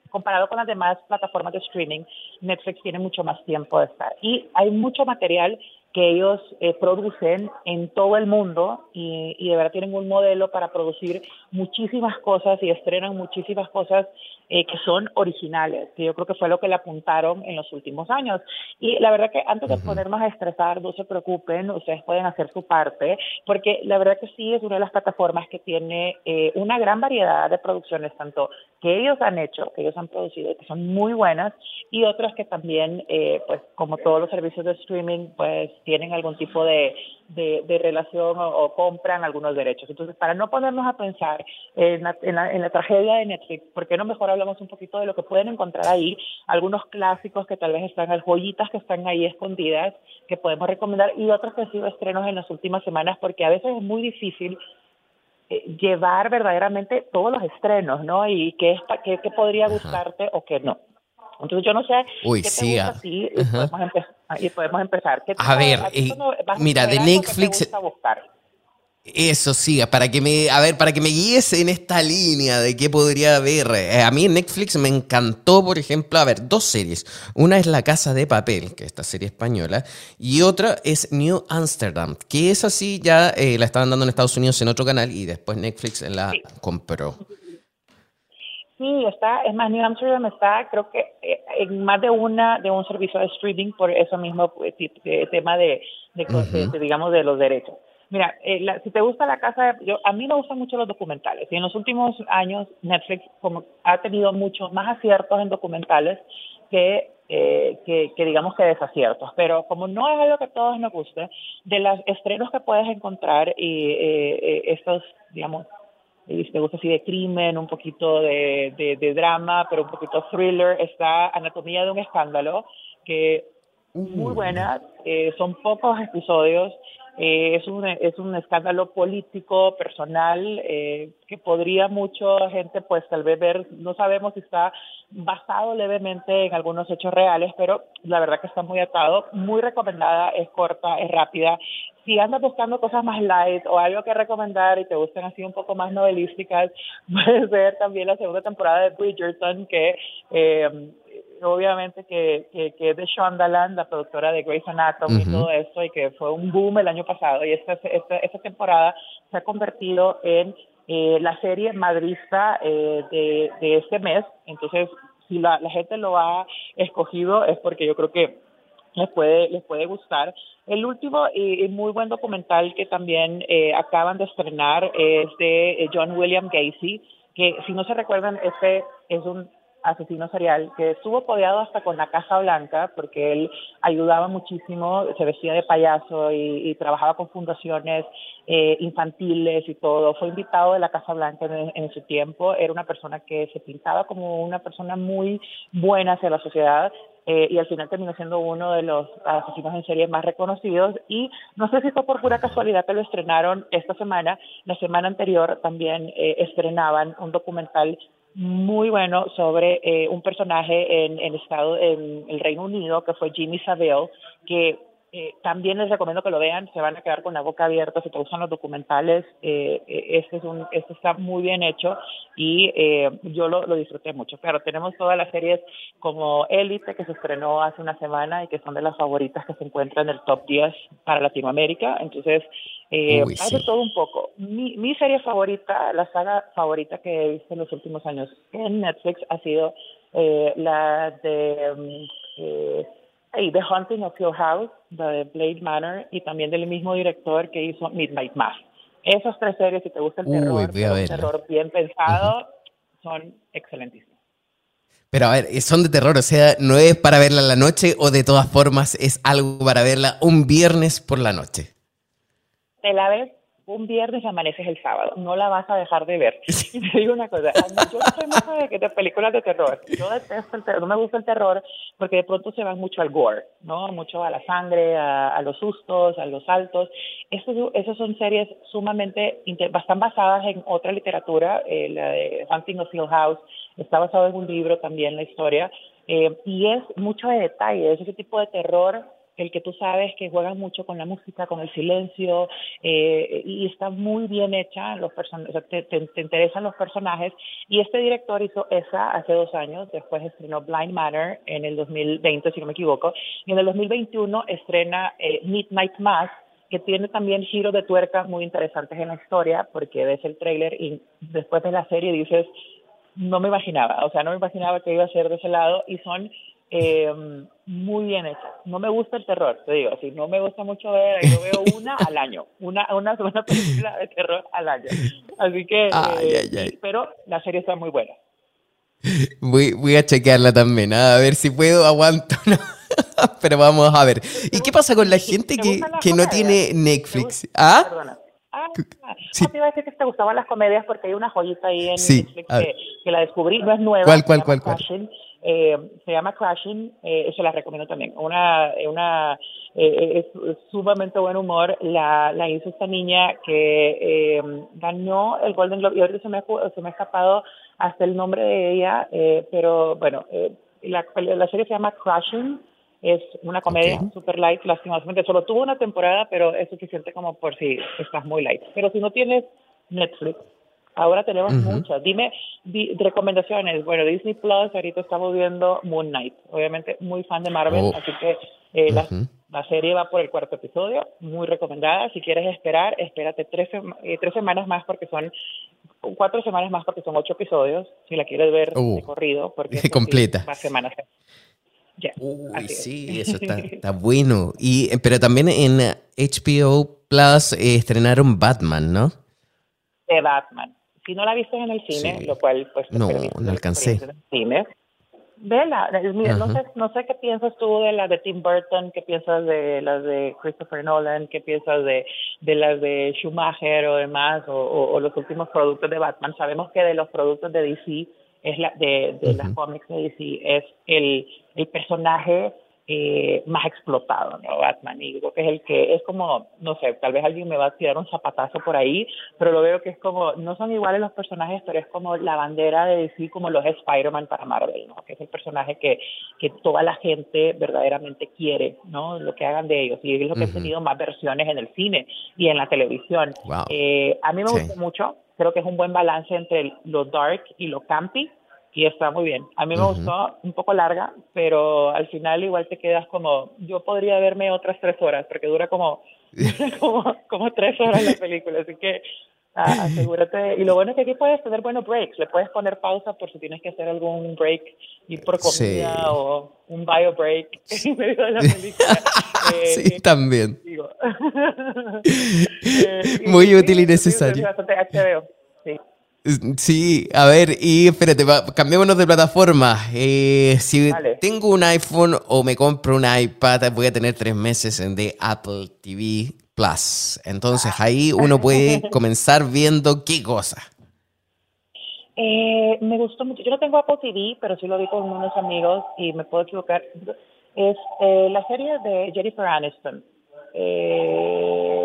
Speaker 5: comparado con las demás plataformas de streaming, Netflix tiene mucho más tiempo de estar. Y hay mucho material que ellos eh, producen en todo el mundo y, y, de verdad tienen un modelo para producir muchísimas cosas y estrenan muchísimas cosas eh, que son originales, que yo creo que fue lo que le apuntaron en los últimos años. Y la verdad que antes de ponernos a estresar, no se preocupen, ustedes pueden hacer su parte, porque la verdad que sí es una de las plataformas que tiene eh, una gran variedad de producciones, tanto que ellos han hecho, que ellos han producido, que son muy buenas, y otras que también, eh, pues como todos los servicios de streaming, pues tienen algún tipo de, de, relación o, compran algunos derechos. Entonces, para no ponernos a pensar en la, en la, en la tragedia de Netflix, ¿por qué no mejor hablamos un poquito de lo que pueden encontrar ahí? Algunos clásicos que tal vez están, joyitas que están ahí escondidas, que podemos recomendar, y otros que han sido estrenos en las últimas semanas, porque a veces es muy difícil eh, llevar verdaderamente todos los estrenos, ¿no? Y qué, es, qué, qué podría gustarte o qué no. Entonces yo no sé
Speaker 1: Uy, qué te sí, gusta
Speaker 5: y, podemos empezar, y podemos empezar.
Speaker 1: a ver, eh, mira, de Netflix... Eso sí, para que me, a ver, para que me guíes en esta línea de qué podría haber. Eh, a mí en Netflix me encantó, por ejemplo, a ver, dos series. Una es La Casa de Papel, que es esta serie española, y otra es New Amsterdam, que es así, ya eh, la estaban dando en Estados Unidos en otro canal y después Netflix la compró.
Speaker 5: Sí, está, es más, New Amsterdam está, creo que eh, en más de una, de un servicio de streaming por eso mismo pues, tema de, de, digamos, de los derechos. Mira, eh, si te gusta la casa, yo, a mí me gustan mucho los documentales. Y en los últimos años Netflix como ha tenido muchos más aciertos en documentales que, eh, que, que, digamos que desaciertos, pero como no es algo que a todos nos guste, de los estrenos que puedes encontrar y estos, digamos, si te gusta así de crimen, un poquito de, de, drama, pero un poquito thriller, está Anatomía de un escándalo, que muy buena, eh, son pocos episodios, eh, es, un, es un escándalo político, personal, eh, que podría mucha gente pues tal vez ver, no sabemos si está basado levemente en algunos hechos reales, pero la verdad que está muy atado, muy recomendada, es corta, es rápida, si andas buscando cosas más light o algo que recomendar y te gustan así un poco más novelísticas, puedes ver también la segunda temporada de Bridgerton, que eh, obviamente que, que, es de Shondaland, la productora de Grey's Anatomy y todo eso, y que fue un boom el año pasado. Y esta, esta, esta temporada se ha convertido en eh, la serie madrista eh, de, de este mes. Entonces, si la, la gente lo ha escogido es porque yo creo que les puede, les puede gustar. El último y, muy buen documental que también eh, acaban de estrenar es de eh, John William Gacy, que si no se recuerdan, este es un asesino serial que estuvo codeado hasta con la Casa Blanca porque él ayudaba muchísimo, se vestía de payaso y, trabajaba con fundaciones eh, infantiles y todo. Fue invitado de la Casa Blanca en, su tiempo. Era una persona que se pintaba como una persona muy buena hacia la sociedad eh, y al final terminó siendo uno de los asesinos en serie más reconocidos y no sé si fue por pura casualidad que lo estrenaron esta semana, la semana anterior también eh, estrenaban un documental muy bueno sobre eh, un personaje en, en, estado en el Reino Unido que fue Jimmy Savile que eh, también les recomiendo que lo vean, se van a quedar con la boca abierta si te gustan los documentales. Eh, eh, este, es un, este está muy bien hecho y eh, yo lo, lo, disfruté mucho. Claro, tenemos todas las series como Élite que se estrenó hace una semana y que son de las favoritas que se encuentran en el top 10 para Latinoamérica. Entonces, eh, hay de todo un poco. Mi, mi serie favorita, la saga favorita que he visto en los últimos años en Netflix ha sido la de. Um, eh, The Haunting of Hill House, de Blade Manor, y también del mismo director que hizo Midnight Mass. Esas tres series, si te gusta el terror, el terror bien pensado, son excelentísimos.
Speaker 1: Pero a ver, son de terror, o sea, no es para verla en la noche o de todas formas es algo para verla un viernes por la noche.
Speaker 5: Te la ves un viernes y amaneces el sábado. No la vas a dejar de ver. Y te digo una cosa, yo soy mucho de, de, películas de terror. Yo detesto el terror, no me gusta el terror porque de pronto se van mucho al gore, ¿no? Mucho a la sangre, a, los sustos, a los saltos. Esas son series sumamente, están basadas en otra literatura, eh, la de Hunting of Hill House, está basado en un libro también la historia, eh, y es mucho de detalle, es ese tipo de terror el que tú sabes que juega mucho con la música, con el silencio, eh, y está muy bien hecha, los te, te, interesan los personajes, y este director hizo esa hace dos años, después estrenó Blind Manor en el 2020, si no me equivoco, y en el 2021 estrena eh, Midnight Mass, que tiene también giros de tuerca muy interesantes en la historia, porque ves el tráiler y después de la serie dices, no me imaginaba, o sea, no me imaginaba que iba a ser de ese lado, y son eh, muy bien hecha. No me gusta el terror, te digo, así no me gusta mucho ver, yo veo una al año, una, una, película de terror al año. Así que, eh, pero la serie está muy buena.
Speaker 1: Voy, voy a chequearla también, a ver si puedo, aguanto. pero vamos a ver. ¿Y qué pasa con la gente que, que no tiene Netflix? ¿Ah?
Speaker 5: Ah, sí. te iba a decir que te gustaban las comedias porque hay una joyita ahí en Netflix que, la descubrí, no es nueva.
Speaker 1: ¿Cuál, cuál, cuál? cuál?
Speaker 5: Eh, se llama Crashing, eh, eso la recomiendo también. Una, una eh, es, sumamente buen humor. La, la hizo esta niña que eh, ganó el Golden Globe y ahorita se me, se me ha escapado hasta el nombre de ella, pero bueno, la, la serie se llama Crashing. Es una comedia super light, lastimosamente. Solo tuvo una temporada, pero es suficiente como por si estás muy light. Pero si no tienes Netflix, Ahora tenemos muchas. Dime recomendaciones. Bueno, Disney Plus, ahorita estamos viendo Moon Knight. Obviamente, muy fan de Marvel, oh. así que eh, la, serie va por el cuarto episodio. Muy recomendada. Si quieres esperar, espérate tres, eh, tres semanas más porque son cuatro semanas más porque son ocho episodios. Si la quieres ver uh. de corrido, porque
Speaker 1: completa.
Speaker 5: más semanas.
Speaker 1: Uy, sí, eso está, bueno. Y, pero también en HBO Plus eh, estrenaron Batman, ¿no?
Speaker 5: De Batman. Si no la viste en el cine, lo cual pues
Speaker 1: no, no alcancé. Cine,
Speaker 5: vela. Mira, no sé, no sé qué piensas tú de las de Tim Burton, qué piensas de las de Christopher Nolan, qué piensas de, de las de Schumacher o demás, o, los últimos productos de Batman. Sabemos que de los productos de DC, es la, de, de las cómics de DC, es el, el personaje eh, más explotado, ¿no? Batman. Y creo que es el que es como, no sé, tal vez alguien me va a tirar un zapatazo por ahí, pero lo veo que es como, no son iguales los personajes, pero es como la bandera de decir como los Spider-Man para Marvel, ¿no? Que es el personaje que, que toda la gente verdaderamente quiere, ¿no? Lo que hagan de ellos. Y es lo que he tenido más versiones en el cine y en la televisión. Eh, a mí me gusta mucho, creo que es un buen balance entre lo dark y lo campy y está muy bien. A mí me gustó un poco larga, pero al final igual te quedas como, yo podría verme otras tres horas, porque dura como, como, como, tres horas la película, así que ah, asegúrate. Y lo bueno es que aquí puedes tener buenos breaks, le puedes poner pausa por si tienes que hacer algún break, ir por comida o un bio break en medio de la película.
Speaker 1: sí, eh, también. Eh, muy útil y necesario.
Speaker 5: Bastante HBO, sí.
Speaker 1: A ver, y espérate, cambiémonos de plataforma. Eh, si tengo un iPhone o me compro un iPad, voy a tener tres meses de Apple TV Plus. Entonces ahí uno puede comenzar viendo qué cosa.
Speaker 5: Eh, me gustó mucho. Yo no tengo Apple TV, pero sí lo vi con unos amigos y me puedo equivocar. Es eh, la serie de Jennifer Aniston. Eh,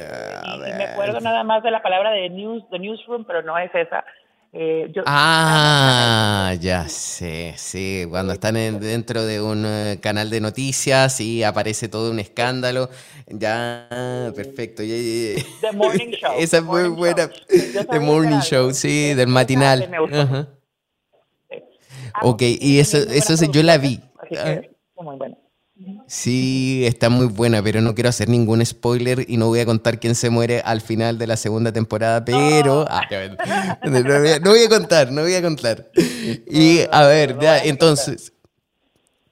Speaker 5: y, me acuerdo nada más de la palabra de news, the newsroom, pero no es esa. Eh,
Speaker 1: ah, ya sé, sí, cuando están dentro de un eh, canal de noticias y aparece todo un escándalo, ya, perfecto.
Speaker 5: The Morning Show.
Speaker 1: Esa es muy buena. The Morning Show, sí, del matinal. Ok, y eso, eso yo la vi.
Speaker 5: Así que, muy buena.
Speaker 1: Sí, está muy buena, pero no quiero hacer ningún spoiler y no voy a contar quién se muere al final de la segunda temporada, pero... Ah, no, voy a, contar, no voy a contar. Y a ver, ya, entonces...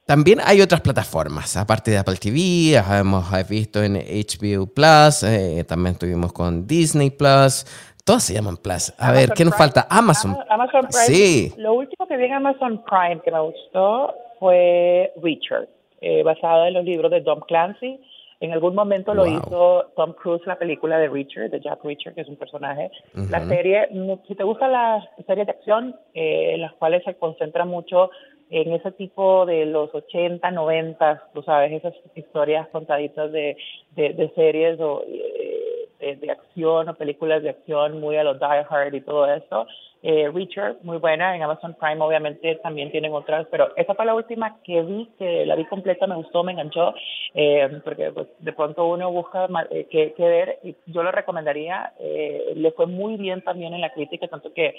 Speaker 1: también hay otras plataformas, aparte de Apple TV, hemos visto en HBO Plus, eh, también estuvimos con Disney Plus, todas se llaman Plus. A ver, ¿qué nos falta? Amazon.
Speaker 5: Amazon Prime.
Speaker 1: Sí.
Speaker 5: Lo último que vi en Amazon Prime que me gustó fue Richard, eh, basado en los libros de Tom Clancy. En algún momento lo hizo Tom Cruise, la película de Richard, de Jack Richard, que es un personaje. La serie, si te gustan las series de acción, eh, en las cuales se concentra mucho en ese tipo de los 80, 90, tú sabes, esas historias contaditas de, de, series o eh, de, acción o películas de acción muy a los Die Hard y todo eso. Eh, Richard, muy buena, en Amazon Prime obviamente también tienen otras, pero esa fue la última que vi, que la vi completa, me gustó, me enganchó, eh, porque pues, de pronto uno busca eh, qué, ver y yo lo recomendaría, eh, le fue muy bien también en la crítica, tanto que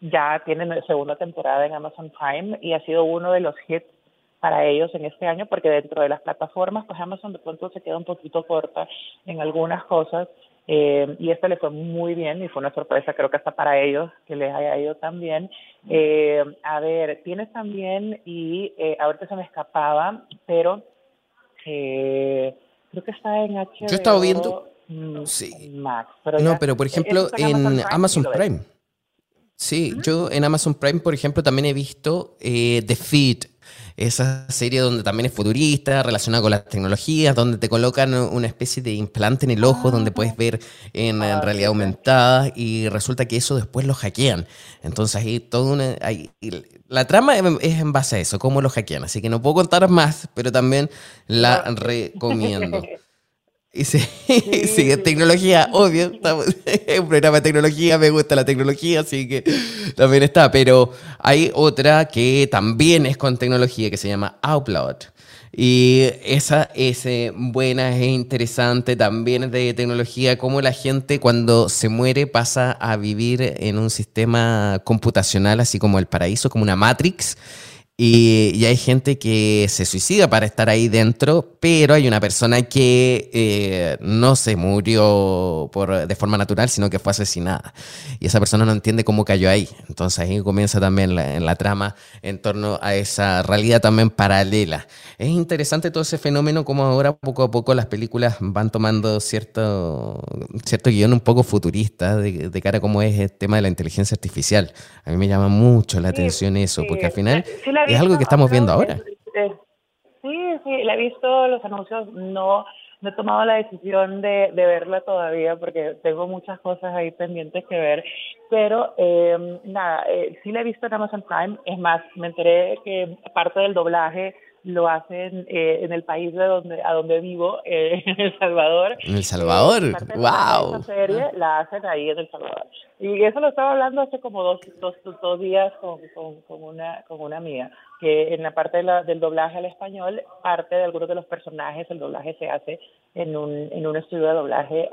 Speaker 5: ya tienen segunda temporada en Amazon Prime y ha sido uno de los hits para ellos en este año porque dentro de las plataformas pues Amazon de pronto se queda un poquito corta en algunas cosas eh, y este le fue muy bien y fue una sorpresa creo que hasta para ellos que les haya ido tan bien. Eh, a ver tienes también y eh, ahorita se me escapaba pero eh, creo que está en HBO
Speaker 1: yo estaba viendo
Speaker 5: mm,
Speaker 1: sí.
Speaker 5: Max pero
Speaker 1: no pero por ejemplo en Amazon Prime Sí, yo en Amazon Prime, por ejemplo, también he visto eh, The Feed, esa serie donde también es futurista, relacionada con las tecnologías, donde te colocan una especie de implante en el ojo, donde puedes ver en, ah, realidad aumentada y resulta que eso después lo hackean. Entonces hay todo una... Hay, la trama es en base a eso, cómo lo hackean. Así que no puedo contar más, pero también la recomiendo. Y sí, sí, tecnología, obvio. Es un programa de tecnología, me gusta la tecnología, así que también está. Pero hay otra que también es con tecnología que se llama Upload. Y esa es eh, buena, es interesante, también es de tecnología, cómo la gente cuando se muere pasa a vivir en un sistema computacional, así como el paraíso, como una Matrix y, hay gente que se suicida para estar ahí dentro, pero hay una persona que eh, no se murió por, de forma natural, sino que fue asesinada. Y esa persona no entiende cómo cayó ahí. Entonces ahí comienza también la, en la trama en torno a esa realidad también paralela. Es interesante todo ese fenómeno, como ahora poco a poco las películas van tomando cierto, cierto guion un poco futurista de, cara a cómo es el tema de la inteligencia artificial. A mí me llama mucho la atención eso, porque al final es algo que estamos viendo ahora.
Speaker 5: Sí, sí, la he visto, los anuncios, no, no he tomado la decisión de, de verla todavía porque tengo muchas cosas ahí pendientes que ver, pero eh, nada, eh, sí la he visto en Amazon Prime, es más, me enteré que parte del doblaje lo hacen eh, en el país de donde a donde vivo, eh, en El Salvador.
Speaker 1: En El Salvador, wow.
Speaker 5: Esa serie la hacen ahí en El Salvador. Y eso lo estaba hablando hace como dos, dos, dos días con, con, con, una, con una amiga, que en la parte de la, del doblaje al español, parte de algunos de los personajes, el doblaje se hace en un, en un estudio de doblaje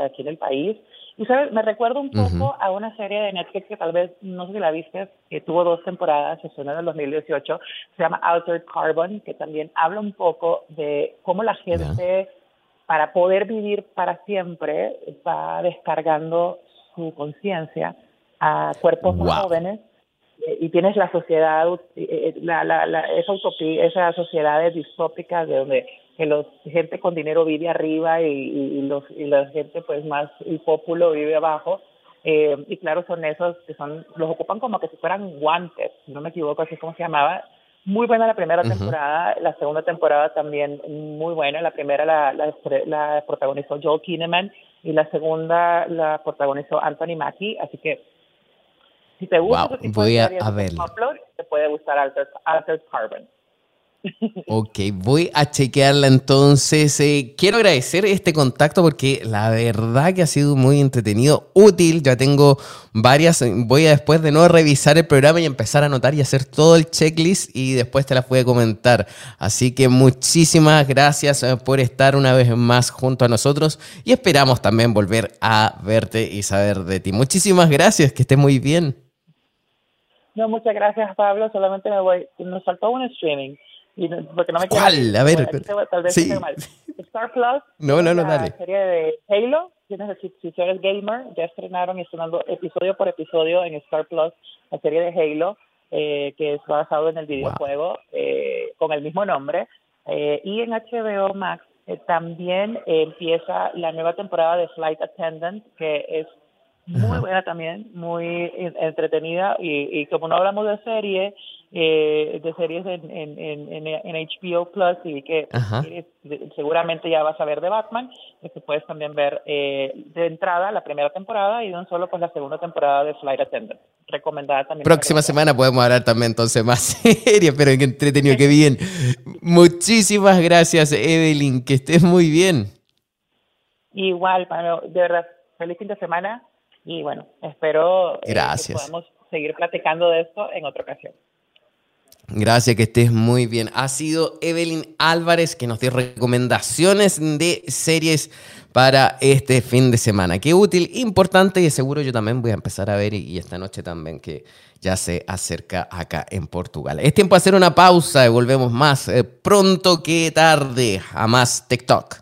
Speaker 5: aquí en el país. Y sabes, me recuerdo un poco a una serie de Netflix que tal vez, no sé si la viste, que tuvo dos temporadas, se suena en el 2018, se llama Altered Carbon, que también habla un poco de cómo la gente, para poder vivir para siempre, va descargando su conciencia a cuerpos más jóvenes eh, y tienes la sociedad, eh, eh, la, la, la, esa utopía, esa sociedad distópica de donde que los gente con dinero vive arriba y, y, los y la gente pues más el pueblo vive abajo eh, y claro son esos que son los ocupan como que si fueran guantes no me equivoco así como se llamaba. Muy buena la primera temporada la segunda temporada también muy buena la primera la, la, la protagonizó Joel Kinnaman y la segunda la protagonizó Anthony Mackie así que si te gusta
Speaker 1: wow, voy a, a
Speaker 5: te puede gustar Altered, Altered Carbon
Speaker 1: Ok, voy a chequearla entonces. Eh, quiero agradecer este contacto porque la verdad que ha sido muy entretenido, útil. Ya tengo varias. Voy a después de no revisar el programa y empezar a anotar y hacer todo el checklist y después te las voy a comentar. Así que muchísimas gracias eh, por estar una vez más junto a nosotros y esperamos también volver a verte y saber de ti. Muchísimas gracias, que estés muy bien.
Speaker 5: No, muchas gracias Pablo. Solamente me voy. Nos faltó un streaming. Y porque no me
Speaker 1: ¿Cuál? A ver,
Speaker 5: tal vez sí. mal. Star Plus.
Speaker 1: No, no, no, dale.
Speaker 5: La serie de Halo. Si, si eres gamer, ya estrenaron y estrenando episodio por episodio en Star Plus la serie de Halo. que es basado en el videojuego con el mismo nombre. y en HBO Max también empieza la nueva temporada de Flight Attendant, que es muy buena también, muy entretenida y, y como no hablamos de serie, eh, de series en, en, en, en, HBO Plus y que seguramente ya vas a ver de Batman, que puedes también ver eh, de entrada la primera temporada y de un solo pues la segunda temporada de Flight Attendant. Recomendada también.
Speaker 1: Próxima semana podemos hablar también entonces más series, pero qué entretenido, qué bien. Muchísimas gracias Evelyn, que estés muy bien.
Speaker 5: Igual, de verdad, feliz fin de semana y bueno, espero
Speaker 1: eh, que
Speaker 5: podamos seguir platicando de esto en otra ocasión.
Speaker 1: Gracias, que estés muy bien. Ha sido Evelyn Álvarez que nos dio recomendaciones de series para este fin de semana. Qué útil, importante y seguro yo también voy a empezar a ver y esta noche también que ya se acerca acá en Portugal. Es tiempo de hacer una pausa y volvemos más eh, pronto que tarde a más TikTok.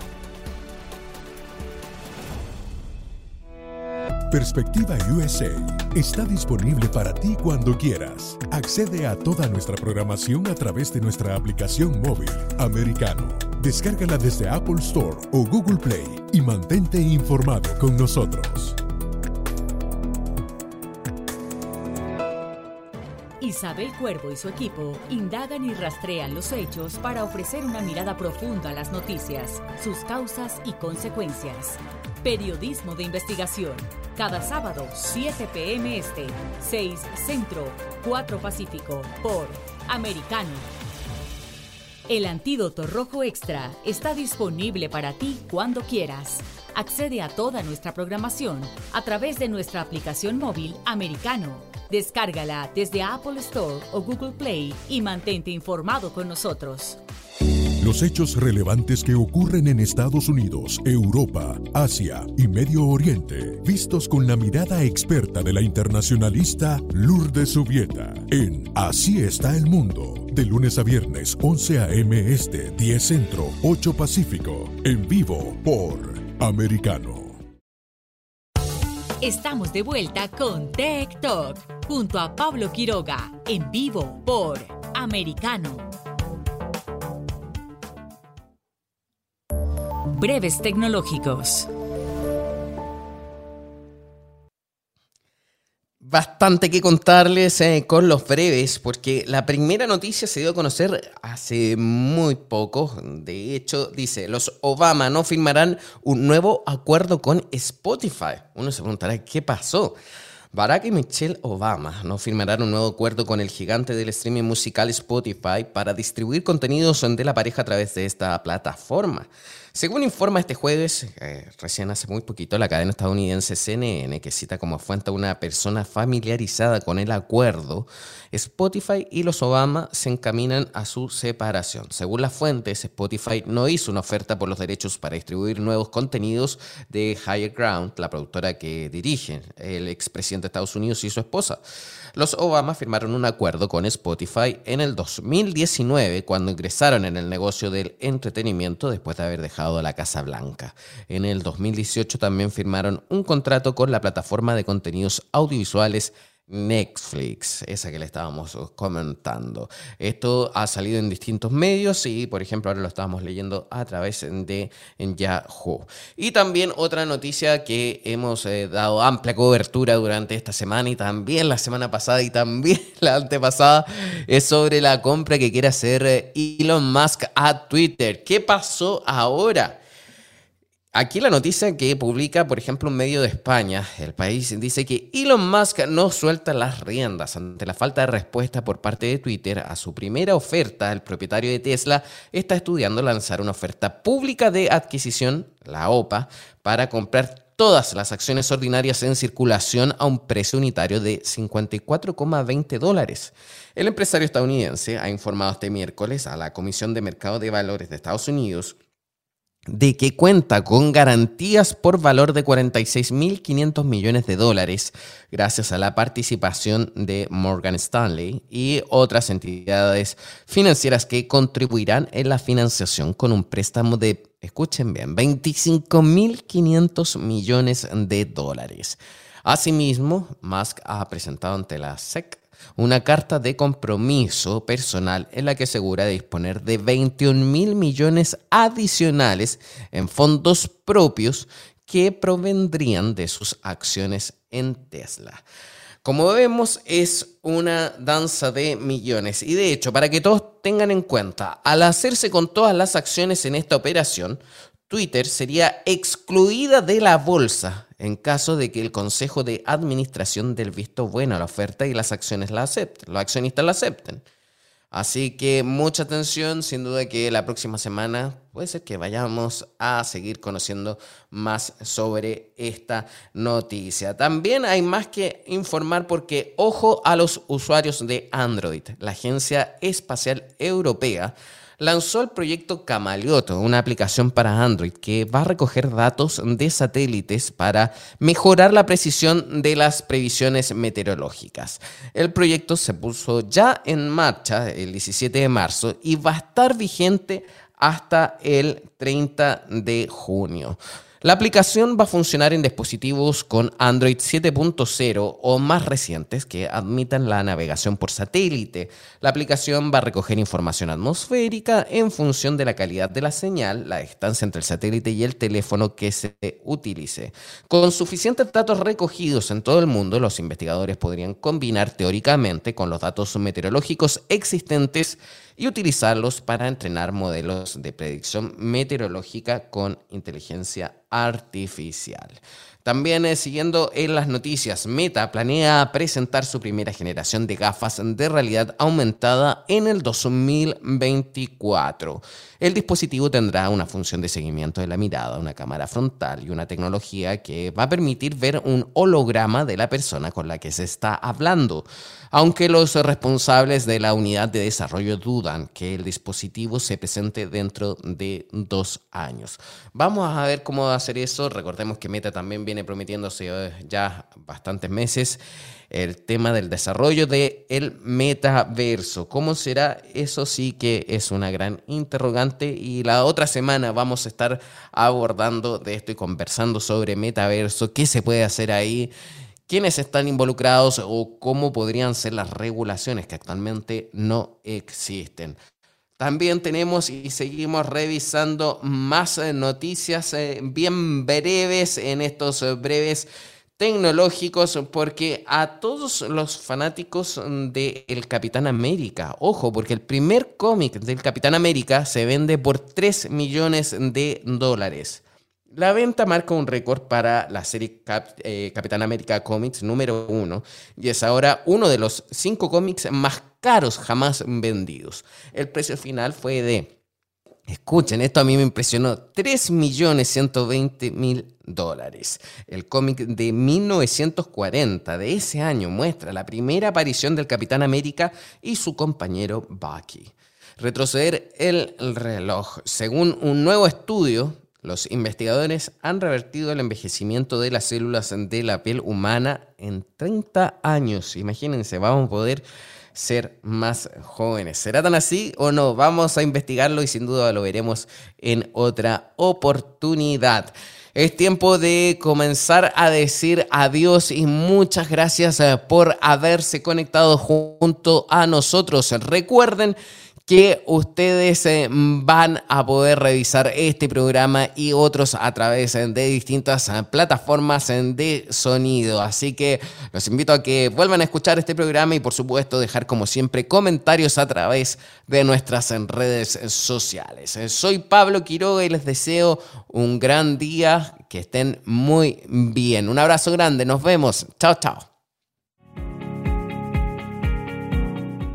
Speaker 6: Perspectiva USA está disponible para ti cuando quieras. Accede a toda nuestra programación a través de nuestra aplicación móvil americano. Descárgala desde Apple Store o Google Play y mantente informado con nosotros.
Speaker 2: Isabel Cuervo y su equipo indagan y rastrean los hechos para ofrecer una mirada profunda a las noticias, sus causas y consecuencias. Periodismo de investigación. Cada sábado, 7 p.m. Este, 6 Centro, 4 Pacífico, por Americano. El antídoto rojo extra está disponible para ti cuando quieras. Accede a toda nuestra programación a través de nuestra aplicación móvil Americano. Descárgala desde Apple Store o Google Play y mantente informado con nosotros.
Speaker 6: Los hechos relevantes que ocurren en Estados Unidos, Europa, Asia y Medio Oriente, vistos con la mirada experta de la internacionalista Lourdes Subieta, en Así está el mundo, de lunes a viernes 11 a.m. Este, 10 Centro, 8 Pacífico, en vivo por Americano.
Speaker 2: Estamos de vuelta con Tech Talk, junto a Pablo Quiroga, en vivo por Americano. Breves Tecnológicos.
Speaker 1: Bastante que contarles eh, con los breves, porque la primera noticia se dio a conocer hace muy poco. De hecho, dice, los Obama no firmarán un nuevo acuerdo con Spotify. Uno se preguntará, ¿qué pasó? Barack y Michelle Obama no firmarán un nuevo acuerdo con el gigante del streaming musical Spotify para distribuir contenidos de la pareja a través de esta plataforma. Según informa este jueves, eh, recién hace muy poquito, la cadena estadounidense CNN, que cita como fuente a una persona familiarizada con el acuerdo, Spotify y los Obama se encaminan a su separación. Según las fuentes, Spotify no hizo una oferta por los derechos para distribuir nuevos contenidos de Higher Ground, la productora que dirigen el expresidente de Estados Unidos y su esposa. Los Obama firmaron un acuerdo con Spotify en el 2019 cuando ingresaron en el negocio del entretenimiento después de haber dejado la Casa Blanca. En el 2018 también firmaron un contrato con la plataforma de contenidos audiovisuales Netflix, esa que le estábamos comentando. Esto ha salido en distintos medios y, por ejemplo, ahora lo estábamos leyendo a través de Yahoo. Y también otra noticia que hemos eh, dado amplia cobertura durante esta semana y también la semana pasada y también la antepasada es sobre la compra que quiere hacer eh, Elon Musk a Twitter. ¿Qué pasó ahora? Aquí la noticia que publica, por ejemplo, un medio de España, el país, dice que Elon Musk no suelta las riendas ante la falta de respuesta por parte de Twitter a su primera oferta. El propietario de Tesla está estudiando lanzar una oferta pública de adquisición, la OPA, para comprar todas las acciones ordinarias en circulación a un precio unitario de 54,20 dólares. El empresario estadounidense ha informado este miércoles a la Comisión de Mercado de Valores de Estados Unidos de que cuenta con garantías por valor de 46.500 millones de dólares gracias a la participación de Morgan Stanley y otras entidades financieras que contribuirán en la financiación con un préstamo de, escuchen bien, 25.500 millones de dólares. Asimismo, Musk ha presentado ante la SEC una carta de compromiso personal en la que asegura disponer de 21 mil millones adicionales en fondos propios que provendrían de sus acciones en Tesla. Como vemos, es una danza de millones. Y de hecho, para que todos tengan en cuenta, al hacerse con todas las acciones en esta operación, Twitter sería excluida de la bolsa en caso de que el Consejo de Administración del visto bueno a la oferta y las acciones la acepten, los accionistas la acepten. Así que mucha atención, sin duda que la próxima semana puede ser que vayamos a seguir conociendo más sobre esta noticia. También hay más que informar porque ojo a los usuarios de Android. La Agencia Espacial Europea lanzó el proyecto Camaleoto, una aplicación para Android que va a recoger datos de satélites para mejorar la precisión de las previsiones meteorológicas. El proyecto se puso ya en marcha el 17 de marzo y va a estar vigente hasta el 30 de junio. La aplicación va a funcionar en dispositivos con Android 7.0 o más recientes que admitan la navegación por satélite. La aplicación va a recoger información atmosférica en función de la calidad de la señal, la distancia entre el satélite y el teléfono que se utilice. Con suficientes datos recogidos en todo el mundo, los investigadores podrían combinar teóricamente con los datos meteorológicos existentes y utilizarlos para entrenar modelos de predicción meteorológica con inteligencia artificial. También eh, siguiendo en las noticias, Meta planea presentar su primera generación de gafas de realidad aumentada en el 2024. El dispositivo tendrá una función de seguimiento de la mirada, una cámara frontal y una tecnología que va a permitir ver un holograma de la persona con la que se está hablando aunque los responsables de la unidad de desarrollo dudan que el dispositivo se presente dentro de dos años. Vamos a ver cómo va a hacer eso. Recordemos que Meta también viene prometiéndose eh, ya bastantes meses el tema del desarrollo del el metaverso. ¿Cómo será? Eso sí que es una gran interrogante y la otra semana vamos a estar abordando de esto y conversando sobre metaverso, qué se puede hacer ahí quiénes están involucrados o cómo podrían ser las regulaciones que actualmente no existen. También tenemos y seguimos revisando más eh, noticias eh, bien breves en estos eh, breves tecnológicos porque a todos los fanáticos de El Capitán América, ojo, porque el primer cómic del Capitán América se vende por 3 millones de dólares. La venta marca un récord para la serie eh, Capitán América Comics número uno y es ahora uno de los cinco cómics más caros jamás vendidos. El precio final fue de, escuchen, esto a mí me impresionó, 3.120.000 dólares. El cómic de 1940 de ese año muestra la primera aparición del Capitán América y su compañero Bucky. Retroceder el reloj. Según un nuevo estudio los investigadores han revertido el envejecimiento de las células de la piel humana en 30 años. Imagínense, vamos a poder ser más jóvenes. ¿Será tan así o no? Vamos a investigarlo y sin duda lo veremos en otra oportunidad. es tiempo de comenzar a decir adiós y muchas gracias eh, por haberse conectado junto a nosotros. Recuerden que ustedes eh, van a poder revisar este programa y otros a través eh, de distintas eh, plataformas de sonido. Así que los invito a que vuelvan a escuchar este programa y por supuesto dejar como siempre comentarios a través de nuestras redes sociales. Soy Pablo Quiroga y les deseo un gran día, que estén muy bien. Un abrazo grande, nos vemos. Chao, chao.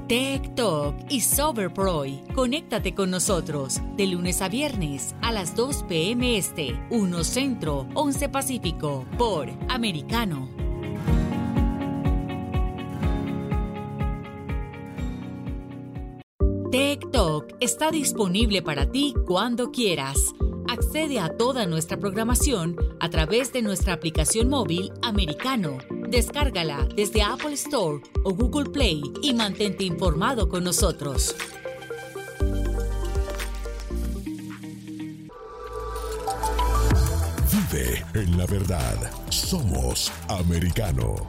Speaker 2: Tech Talk y Soberproy. Conéctate con nosotros de lunes a viernes a las 2 p.m. Este, 1 Centro, 11 Pacífico, por Americano. Tech Talk está disponible para ti cuando quieras. Accede a toda nuestra programación a través de nuestra aplicación móvil Americano Descárgala desde Apple Store o Google Play y mantente informado con nosotros.
Speaker 6: Vive en la verdad. Somos americano.